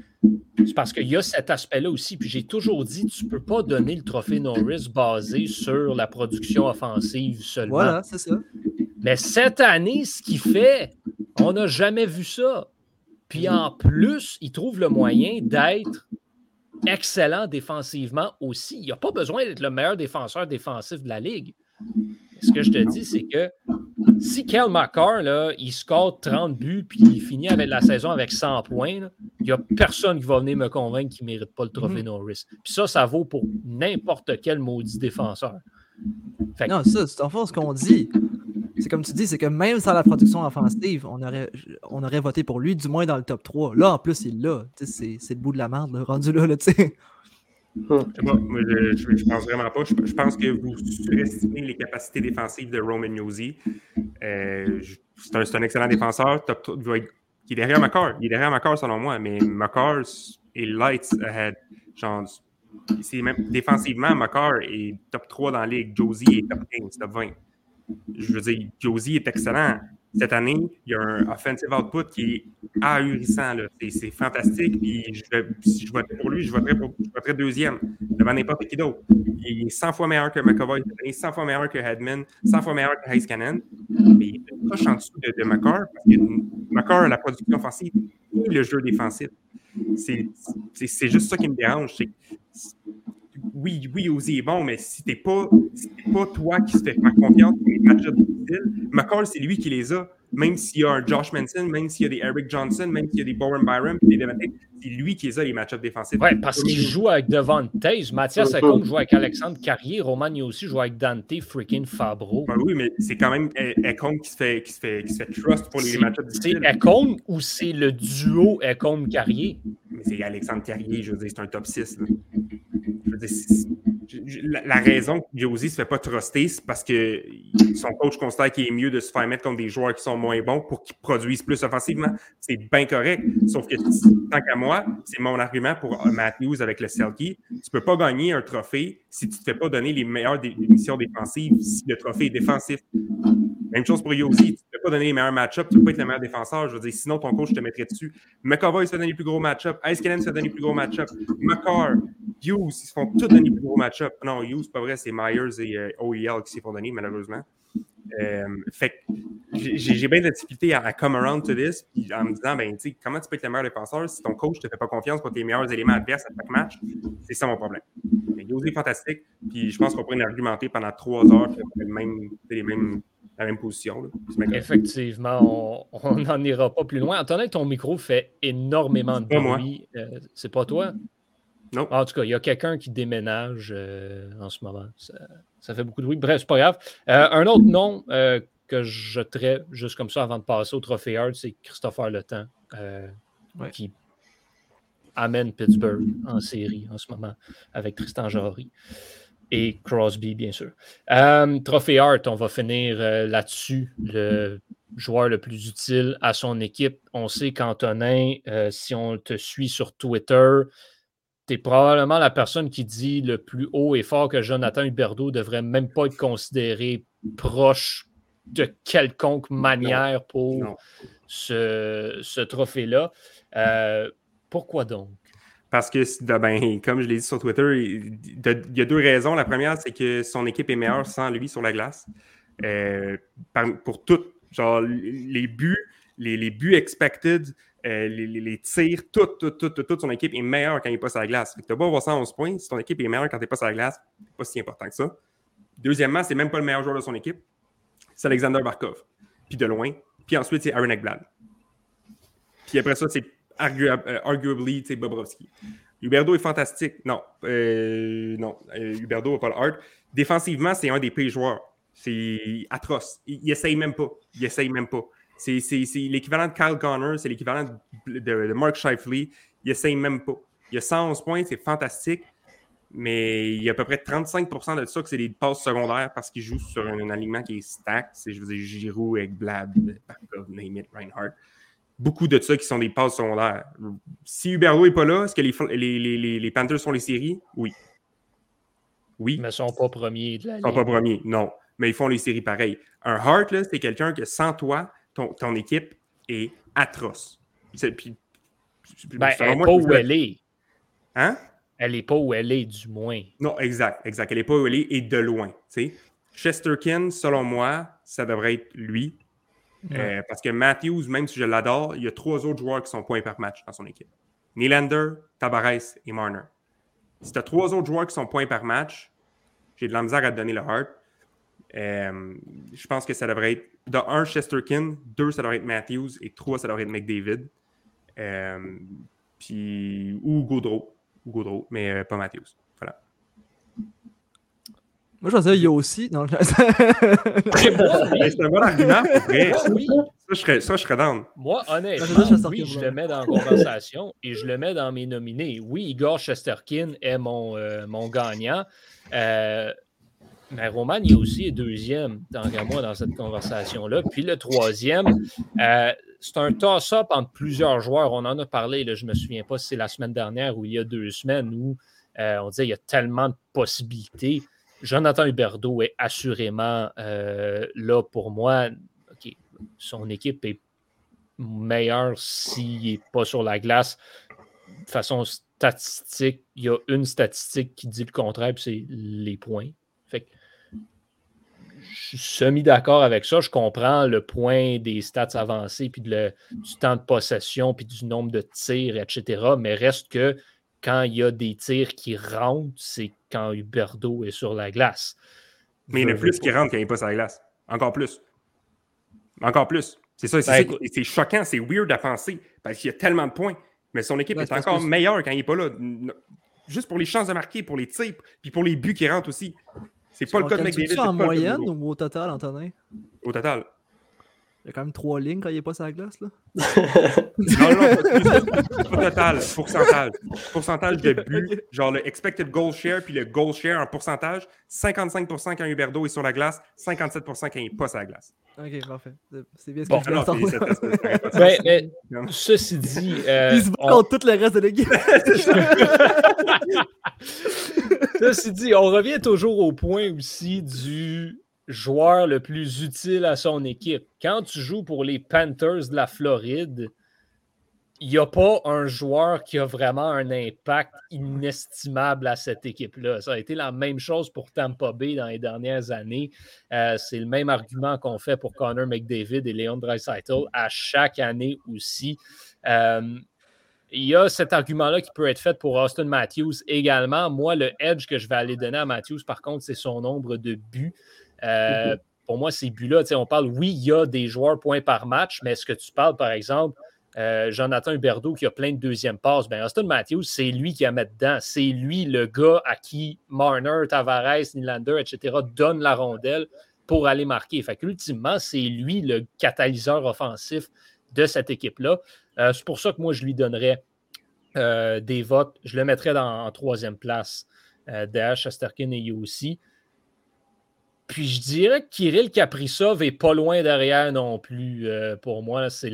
C: c'est parce qu'il y a cet aspect-là aussi. Puis j'ai toujours dit, tu ne peux pas donner le trophée Norris basé sur la production offensive seulement.
E: Voilà, c'est ça.
C: Mais cette année, ce qu'il fait, on n'a jamais vu ça. Puis en plus, il trouve le moyen d'être excellent défensivement aussi. Il n'a pas besoin d'être le meilleur défenseur défensif de la Ligue. Ce que je te dis, c'est que si Kel McCarr, là, il score 30 buts puis il finit avec la saison avec 100 points, il n'y a personne qui va venir me convaincre qu'il ne mérite pas le trophée
E: Mhm.
C: Norris. Puis ça, ça vaut pour n'importe quel maudit défenseur. Fait que-
E: Non, ça, c'est en fond ce qu'on dit. C'est comme tu dis, c'est que même sans la production offensive, on aurait, on aurait voté pour lui, du moins dans le top 3. Là, en plus, il l'a. C'est c'est le bout de la merde, là, rendu là, là tu sais.
D: Je sais pas, moi, je, je, je pense vraiment pas. Je, je pense que vous surestimez les capacités défensives de Roman Yosi. Euh, c'est un, c'est un excellent défenseur. Top, top- il, est derrière McCarr. Il est derrière McCarr selon moi, mais McCarr est lights ahead. Genre, c'est même défensivement, McCarr est top 3 dans la ligue. Josie est top 15, top 20. Je veux dire, Josie est excellent. Cette année, il y a un offensive output qui est ahurissant. C'est, fantastique. Puis je, si je voterais pour lui, je voterais, pour, je voterais deuxième devant n'importe qui d'autre. Il est 100 fois meilleur que McAvoy cette année, 100 fois meilleur que Hedman, 100 fois meilleur que Heiskanen. Mais il est proche en dessous de, de parce que McCarr la production offensive et le jeu défensif. C'est juste ça qui me dérange. Oui, oui, Ozzy est bon, mais si t'es pas, si t'es pas toi qui se fait faire confiance pour les match difficiles, McCall, c'est lui qui les a. même s'il y a un Josh Manson, même s'il y a des Eric Johnson, même s'il y a des Bowen Byron, puis des Devante, c'est lui qui est a les match-ups défensifs.
C: Oui, parce qu'il joue avec Devante Taze. Mathias Ecombe joue avec Alexandre Carrier. Roman aussi joue avec Dante freaking Fabro.
D: Ben oui, mais c'est quand même qui se fait, qui se fait, qui se fait trust pour les match-ups
C: C'est Ecombe ou c'est le duo Ecombe-Carrier?
D: Mais c'est Alexandre Carrier, je veux dire, c'est un top 6. Là. Je la, raison que Josie se fait pas truster, c'est parce que son coach constate qu'il est mieux de se faire mettre contre des joueurs qui sont moins bons pour qu'ils produisent plus offensivement. C'est bien correct. Sauf que, tant qu'à moi, c'est mon argument pour Matthews avec le Selkie. Tu peux pas gagner un trophée si tu te fais pas donner les meilleures missions défensives si le trophée est défensif. Même chose pour Yossi. Tu ne peux pas donner les meilleurs match-ups, tu ne peux pas être le meilleur défenseur. Je veux dire, sinon ton coach te mettrait dessus. McCoy se fait donner les plus gros match-ups. Ice Cannon se fait donner les plus gros match-ups. McCarr, Hughes, ils se font tous donner les plus gros Non, Hughes, pas vrai, c'est Myers et euh, OEL qui s'y font donner, malheureusement. Euh, fait j'ai bien de difficulté à, come around to this, puis en me disant, ben, tu sais, comment tu peux être le meilleur défenseur si ton coach ne te fait pas confiance pour tes meilleurs éléments adverses à chaque match? C'est ça mon problème. Mais est fantastique, puis je pense qu'on pourrait argumenter pendant trois heures, le même, les mêmes la même position.
C: Effectivement, on n'en ira pas plus loin. Antonin, ton micro fait énormément de bruit. Euh, c'est pas toi?
D: Non.
C: En tout cas, il y a quelqu'un qui déménage euh, en ce moment. Ça, fait beaucoup de bruit. Bref, c'est pas grave. Euh, un autre nom que je traite juste comme ça avant de passer au Trophée Hard, c'est Christopher Le Temps, qui amène Pittsburgh en série en ce moment avec Tristan Jory et Crosby, bien sûr. Euh, Trophée Art, on va finir euh, là-dessus. Le joueur le plus utile à son équipe. On sait qu'Antonin, euh, si on te suit sur Twitter, tu es probablement la personne qui dit le plus haut et fort que Jonathan Huberdeau devrait même pas être considéré proche de quelconque manière pour ce, ce trophée-là. pourquoi donc?
D: Parce que, ben, comme je l'ai dit sur Twitter, il y a deux raisons. La première, c'est que son équipe est meilleure sans lui sur la glace. Euh, pour tout, genre les buts, les, buts expected, euh, les, tirs, tout, tout, tout, toute son équipe est meilleure quand il passe à la glace. Tu n'as avoir 111 points. Si ton équipe est meilleure quand tu passes à la glace, pas si important que ça. Deuxièmement, c'est même pas le meilleur joueur de son équipe. C'est Alexander Barkov. Puis de loin. Puis ensuite, c'est Aaron Ekblad. Puis après ça, c'est euh, arguably, Bobrovski. Huberdo est fantastique. Non, euh, non, euh, Huberdo pas le art. Défensivement, c'est un des pires joueurs. C'est atroce. Il, essaye même pas. Il essaye même pas. C'est l'équivalent de Kyle Connor, c'est l'équivalent de, Mark Shifley. Il essaye même pas. Il a 111 points, c'est fantastique. Mais il y a à peu près 35% de ça que c'est des passes secondaires parce qu'il joue sur un, alignement qui est stack. C'est, je veux dire, Giroud avec Blab, name it, Reinhardt beaucoup de ça qui sont des passes secondaires. Si Huberto n'est pas là, est-ce que les, les, Panthers sont les séries? Oui. Oui.
C: Mais ils ne sont pas premiers
D: de la Ils ne sont pas premiers, non. Mais ils font les séries pareil. Un Hart, c'est quelqu'un que sans toi, ton, ton équipe est atroce.
C: Puis, ben, elle n'est pas où elle est.
D: Hein?
C: Elle n'est pas où elle est, du moins.
D: Non, exact, exact. Elle n'est pas où elle est et de loin. Chesterkin, selon moi, ça devrait être lui. Euh, parce que Matthews, même si je l'adore, il y a trois autres joueurs qui sont points par match dans son équipe. Nylander, Tavares et Marner. Si tu as trois autres joueurs qui sont points par match, j'ai de la misère à te donner le heart. Euh, je pense que ça devrait être de un Chesterkin, deux ça devrait être Matthews et trois ça devrait être McDavid. Euh, puis ou Gaudreau, ou Gaudreau, mais pas Matthews. Voilà.
E: Moi, je pensais qu'il y a aussi. Non, *laughs*
D: c'est un bon argument vrai. Oui. Ça, je serais, ça, je serais down.
C: Moi, honnêtement, oui, je le mets dans la conversation et je le mets dans mes nominés. Oui, Igor Chesterkin est mon, euh, mon gagnant. Euh, mais Roman, il est aussi deuxième, tant qu'à moi, dans cette conversation-là. Puis le troisième, euh, c'est un toss-up entre plusieurs joueurs. On en a parlé, je ne me souviens pas si c'est la semaine dernière ou il y a deux semaines où on disait qu'il y a tellement de possibilités. Jonathan Huberdeau est assurément euh, là pour moi. son équipe est meilleure s'il n'est pas sur la glace. De façon statistique, il y a une statistique qui dit le contraire, puis c'est les points. Fait je suis semi-d'accord avec ça. Je comprends le point des stats avancées, puis du temps de possession, puis du nombre de tirs, etc. Mais reste que quand il y a des tirs qui rentrent, c'est quand Huberdo est sur la glace.
D: Mais il y en a plus qui rentrent quand il n'est pas sur la glace. Encore plus. Encore plus. C'est ça, c'est
C: Ben,
D: c'est choquant, c'est weird à penser parce qu'il y a tellement de points. Mais son équipe
E: Ouais,
D: est encore
E: que-
D: meilleure quand il n'est pas là. Juste pour les chances de marquer, pour les tirs, puis pour les buts qui rentrent aussi. C'est pas le cas de McDavid.
E: en moyenne ou au total, Antonin?
D: Au total.
E: Il y a quand même trois lignes quand il n'est pas sur la glace, là.
D: Non, non, pas- pas total. Pourcentage. Pourcentage de *laughs* buts. Genre le expected goal share puis le goal share en pourcentage. 55% quand Huberdo est sur la glace, 57% quand il n'est pas sur la glace.
E: Ok, parfait. C'est- bien ce
C: Bon,
E: que je
D: non, c'est-
C: Ben, mais ceci dit, euh, *laughs*
E: Il se bat
C: on-
E: contre tout le reste de l'équipe. *laughs*
C: Ceci dit, on revient toujours au point aussi du joueur le plus utile à son équipe. Quand tu joues pour les Panthers de la Floride, il n'y a pas un joueur qui a vraiment un impact inestimable à cette équipe-là. Ça a été la même chose pour Tampa Bay dans les dernières années. Euh, c'est le même argument qu'on fait pour Connor McDavid et Leon Draisaitl à chaque année aussi. Euh, il y a cet argument-là qui peut être fait pour Austin Matthews également. Moi, le edge que je vais aller donner à Matthews, par contre, c'est son nombre de buts. Euh, Pour moi, ces buts-là, on parle, oui, il y a des joueurs points par match, mais est-ce que tu parles, par exemple, euh, Jonathan Huberdeau qui a plein de deuxième passes, ben Austin Matthews, c'est lui qui a mettre dedans. C'est lui le gars à qui Marner, Tavares, Nylander, etc. donnent la rondelle pour aller marquer. Fait qu'ultimement, c'est lui le catalyseur offensif de cette équipe-là. Euh, c'est pour ça que moi, je lui donnerais euh, des votes. Je le mettrais dans, en troisième place derrière Shesterkin et aussi. Puis je dirais que Kirill Kaprizov est pas loin derrière non plus. euh, pour moi, c'est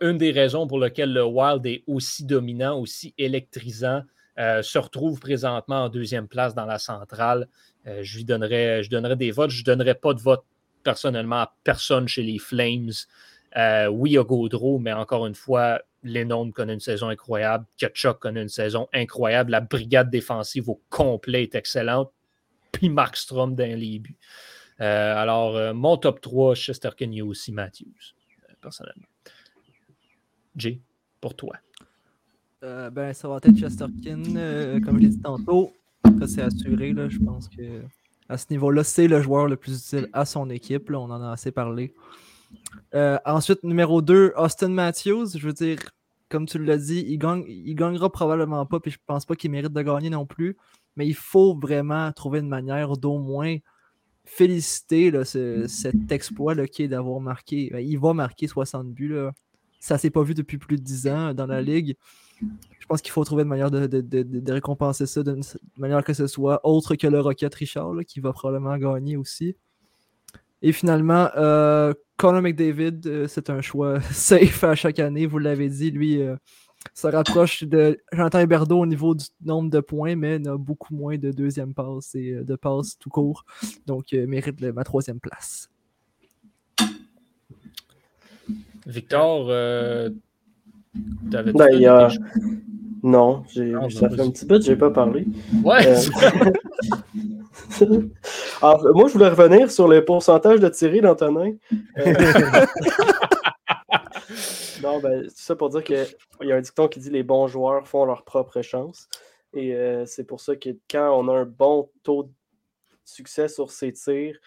C: une des raisons pour lesquelles le Wild est aussi dominant, aussi électrisant, euh, se retrouve présentement en deuxième place dans la centrale. Euh, je lui donnerais, je donnerais des votes. Je ne donnerais pas de vote personnellement à personne chez les Flames. Oui, Gaudreau, mais encore une fois, Lennon connaît une saison incroyable. Kachuk connaît une saison incroyable. La brigade défensive au complet est excellente. Puis Markstrom dans les buts. Euh, alors, euh, mon top 3, Chesterkin, il y a aussi Matthews, euh, personnellement. Jay, pour toi.
E: Ben, ça va être Chesterkin, comme je l'ai dit tantôt. Ça, c'est assuré. Là, je pense que à ce niveau-là, c'est le joueur le plus utile à son équipe. On en a assez parlé. Ensuite, numéro 2, Austin Matthews. Je veux dire, comme tu l'as dit, il, gagne, il gagnera probablement pas, puis je pense pas qu'il mérite de gagner non plus. Mais il faut vraiment trouver une manière d'au moins féliciter cet exploit qui est d'avoir marqué. ben, il va marquer 60 buts. Là. Ça s'est pas vu depuis plus de 10 ans dans la ligue. Je pense qu'il faut trouver une manière de, récompenser ça d'une manière que ce soit autre que le Rocket Richard, qui va probablement gagner aussi. Et finalement, euh, Conor McDavid, euh, c'est un choix *laughs* safe à chaque année, vous l'avez dit. Lui euh, se rapproche de Jonathan Huberdeau au niveau du nombre de points, mais n'a beaucoup moins de deuxième passe et euh, de passe tout court. Donc, euh, mérite le- ma troisième place.
C: Victor, euh, t'avais
F: Ben, Non, j'ai,
C: Non,
F: ça fait un petit peu que j'ai pas parlé.
C: Ouais,
F: Euh, Alors, *laughs* moi, je voulais revenir sur le pourcentage de tirés d'Antonin. *laughs* Non, ben, c'est ça pour dire qu'il y a un dicton qui dit les bons joueurs font leur propre chance. Et euh, c'est pour ça que quand on a un bon taux de succès sur ses tirs,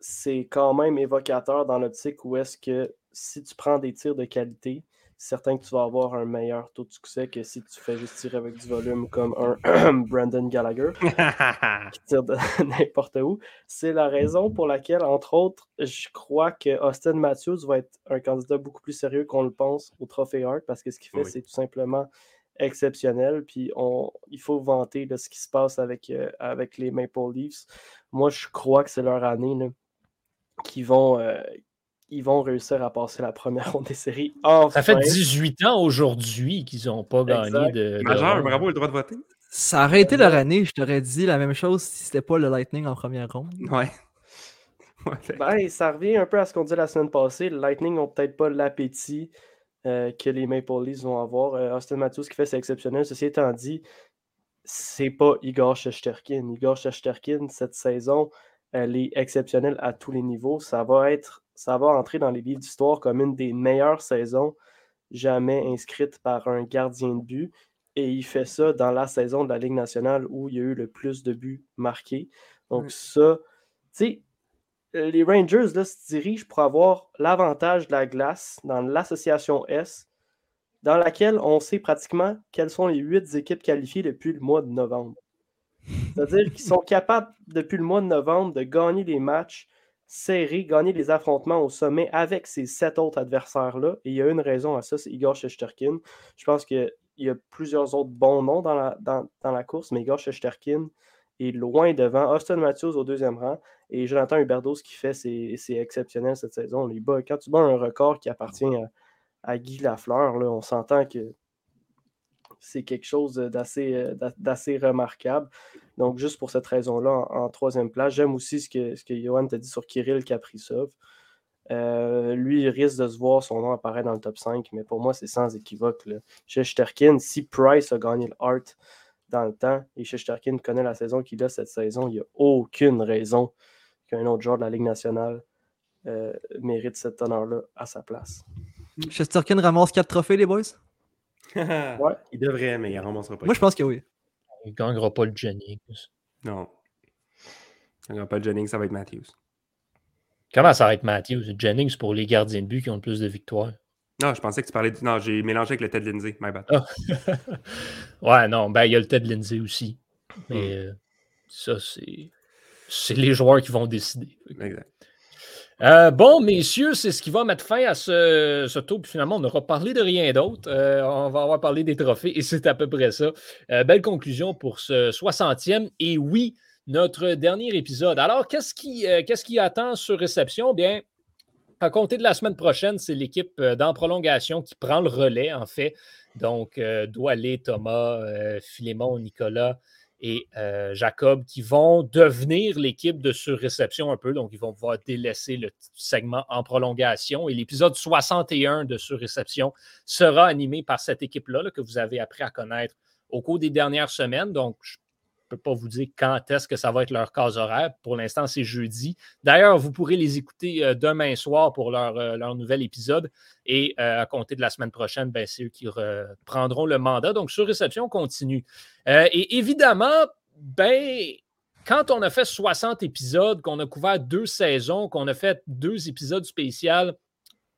F: c'est quand même évocateur dans l'optique où est-ce que si tu prends des tirs de qualité, c'est certain que tu vas avoir un meilleur taux de succès que si tu fais juste tirer avec du volume comme un *clears throat* Brandon Gallagher *laughs* qui tire de *laughs* n'importe où. C'est la raison pour laquelle, entre autres, je crois que Austin Matthews va être un candidat beaucoup plus sérieux qu'on le pense au Trophée Hart parce que ce qu'il fait,
D: Oui.
F: c'est tout simplement exceptionnel. Puis on, il faut vanter là, ce qui se passe avec, euh, avec les Maple Leafs. Moi, je crois que c'est leur année là, qu'ils vont, euh, ils vont réussir à passer la première ronde des séries.
C: ça fait
F: Enfin.
C: 18 ans aujourd'hui qu'ils n'ont pas
F: Exact.
C: gagné de.
D: Majeur,
C: ronde.
D: bravo, le droit de voter.
E: Ça aurait été leur année, je t'aurais dit la même chose si c'était pas le Lightning en première ronde.
D: Ouais. *laughs*
F: Ben, ça revient un peu à ce qu'on dit la semaine passée. Le Lightning n'ont peut-être pas l'appétit euh, que les Maple Leafs vont avoir. Euh, Austin Matthews, ce qu'il fait, c'est exceptionnel. Ceci étant dit, c'est pas Igor Shesterkin. Igor Shesterkin, cette saison, elle est exceptionnelle à tous les niveaux. Ça va être, ça va entrer dans les livres d'histoire comme une des meilleures saisons jamais inscrites par un gardien de but. Et il fait ça dans la saison de la Ligue nationale où il y a eu le plus de buts marqués. Donc, ça, tu sais, les Rangers là, se dirigent pour avoir l'avantage de la glace dans l'association S, dans laquelle on sait pratiquement quelles sont les huit équipes qualifiées depuis le mois de novembre. C'est-à-dire qu'ils sont capables, depuis le mois de novembre, de gagner les matchs serrés, gagner les affrontements au sommet avec ces sept autres adversaires-là. Et il y a une raison à ça, c'est Igor Shesterkin. Je pense qu'il y a plusieurs autres bons noms dans la, course, mais Igor Shesterkin est loin devant. Austin Matthews au deuxième rang et Jonathan Huberdeau, ce fait, c'est exceptionnel cette saison. quand tu bats un record qui appartient à, Guy Lafleur, on s'entend que c'est quelque chose d'assez euh, remarquable. Donc, juste pour cette raison-là, en, troisième place, j'aime aussi ce que, ce que Johan t'a dit sur Kirill Kaprizov. Euh, lui, il risque de se voir son nom apparaître dans le top 5, mais pour moi, c'est sans équivoque. Shesterkin, si Price a gagné le Hart dans le temps et Shesterkin connaît la saison qu'il a cette saison, il n'y a aucune raison qu'un autre joueur de la Ligue nationale euh, mérite cet honneur-là à sa place.
E: Shesterkin ramasse 4 trophées, les boys? *laughs*
D: ouais. Il devrait, mais il ne ramassera pas.
E: Moi, je pense que oui.
C: Il ne gagnera pas le Jennings.
D: Non. Il ne gagnera pas le Jennings, ça va être Matthews.
C: Comment ça va être Matthews? Jennings pour les gardiens de but qui ont le plus de victoires.
D: Non, je pensais que tu parlais de. Non, j'ai mélangé avec le Ted Lindsay, my bad.
C: Ah. *laughs* ouais, non, ben il y a le Ted Lindsay aussi. Mais hmm. euh, ça, c'est. C'est les joueurs qui vont décider.
D: Exact.
C: Euh, bon, messieurs, c'est ce qui va mettre fin à ce, tour. Puis finalement, on n'aura parlé de rien d'autre. Euh, on va avoir parlé des trophées et c'est à peu près ça. Euh, belle conclusion pour ce 60e. Et oui, notre dernier épisode. Alors, qu'est-ce qui, qu'est-ce qui attend sur réception? Bien, à compter de la semaine prochaine, c'est l'équipe dans prolongation qui prend le relais, en fait. Donc, Doualé, Thomas, Philémon, Nicolas, et euh, Jacob qui vont devenir l'équipe de surréception un peu. Donc, ils vont pouvoir délaisser le segment en prolongation. Et l'épisode 61 de surréception sera animé par cette équipe-là que vous avez appris à connaître au cours des dernières semaines. Donc, je peux pas vous dire quand est-ce que ça va être leur case horaire. Pour l'instant, c'est jeudi. D'ailleurs, vous pourrez les écouter euh, demain soir pour leur, euh, leur nouvel épisode. Et à compter de la semaine prochaine, ben, c'est eux qui prendront le mandat. Donc, sur réception continue. Euh, et évidemment, ben, quand on a fait 60 épisodes, qu'on a couvert deux saisons, qu'on a fait deux épisodes spéciaux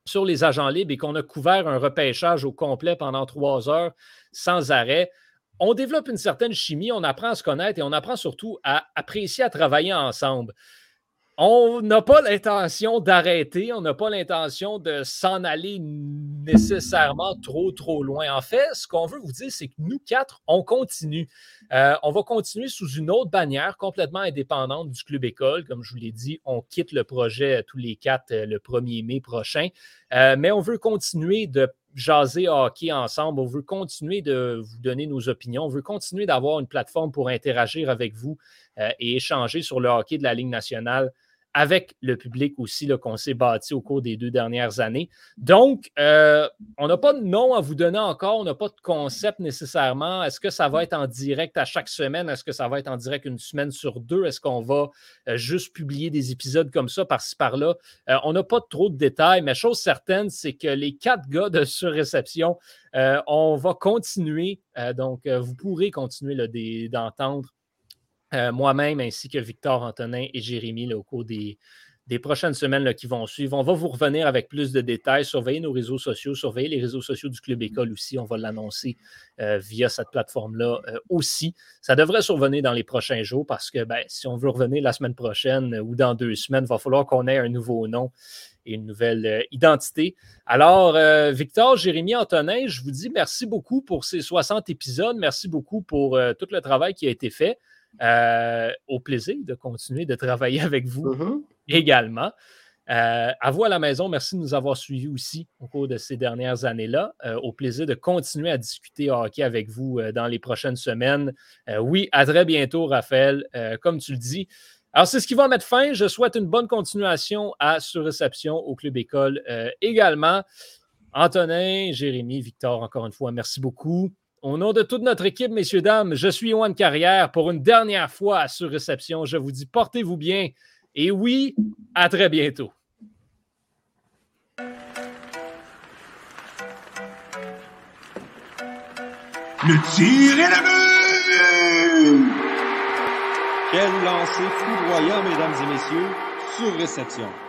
C: sur les agents libres et qu'on a couvert un repêchage au complet pendant trois heures sans arrêt, on développe une certaine chimie, on apprend à se connaître et on apprend surtout à apprécier à travailler ensemble. On n'a pas l'intention d'arrêter, on n'a pas l'intention de s'en aller nécessairement trop, trop loin. En fait, ce qu'on veut vous dire, c'est que nous quatre, on continue. Euh, on va continuer sous une autre bannière complètement indépendante du Club École. Comme je vous l'ai dit, on quitte le projet tous les quatre euh, le 1er mai prochain. Euh, mais on veut continuer de jaser hockey ensemble. On veut continuer de vous donner nos opinions. On veut continuer d'avoir une plateforme pour interagir avec vous et échanger sur le hockey de la Ligue nationale avec le public aussi qu'on s'est bâti au cours des deux dernières années. Donc, euh, on n'a pas de nom à vous donner encore, on n'a pas de concept nécessairement. Est-ce que ça va être en direct à chaque semaine? Est-ce que ça va être en direct une semaine sur deux? Est-ce qu'on va euh, juste publier des épisodes comme ça par-ci par-là? Euh, on n'a pas trop de détails, mais chose certaine, c'est que les quatre gars de surréception, on va continuer. donc, vous pourrez continuer d'entendre euh, moi-même ainsi que Victor Antonin et Jérémy au cours des, prochaines semaines qui vont suivre. On va vous revenir avec plus de détails. Surveillez nos réseaux sociaux, surveillez les réseaux sociaux du Club École aussi. On va l'annoncer euh, via cette plateforme-là euh, aussi. Ça devrait survenir dans les prochains jours parce que ben, si on veut revenir la semaine prochaine ou dans deux semaines, il va falloir qu'on ait un nouveau nom et une nouvelle identité. Alors, Victor, Jérémy, Antonin, je vous dis merci beaucoup pour ces 60 épisodes. Merci beaucoup pour tout le travail qui a été fait. Euh, au plaisir de continuer de travailler *laughs* avec vous mm-hmm. également. Euh, à vous à la maison, merci de nous avoir suivis aussi au cours de ces dernières années-là. Euh, au plaisir de continuer à discuter hockey avec vous dans les prochaines semaines. oui, à très bientôt, Raphaël. comme tu le dis, alors, c'est ce qui va mettre fin. Je souhaite une bonne continuation à Surréception au Club École également. Antonin, Jérémy, Victor, encore une fois, merci beaucoup. Au nom de toute notre équipe, messieurs, dames, je suis Yoann Carrière pour une dernière fois à sur réception. Je vous dis portez-vous bien et oui, à très bientôt.
A: Le tir est le
B: Quel lancer foudroyant, mesdames et messieurs. sur réception.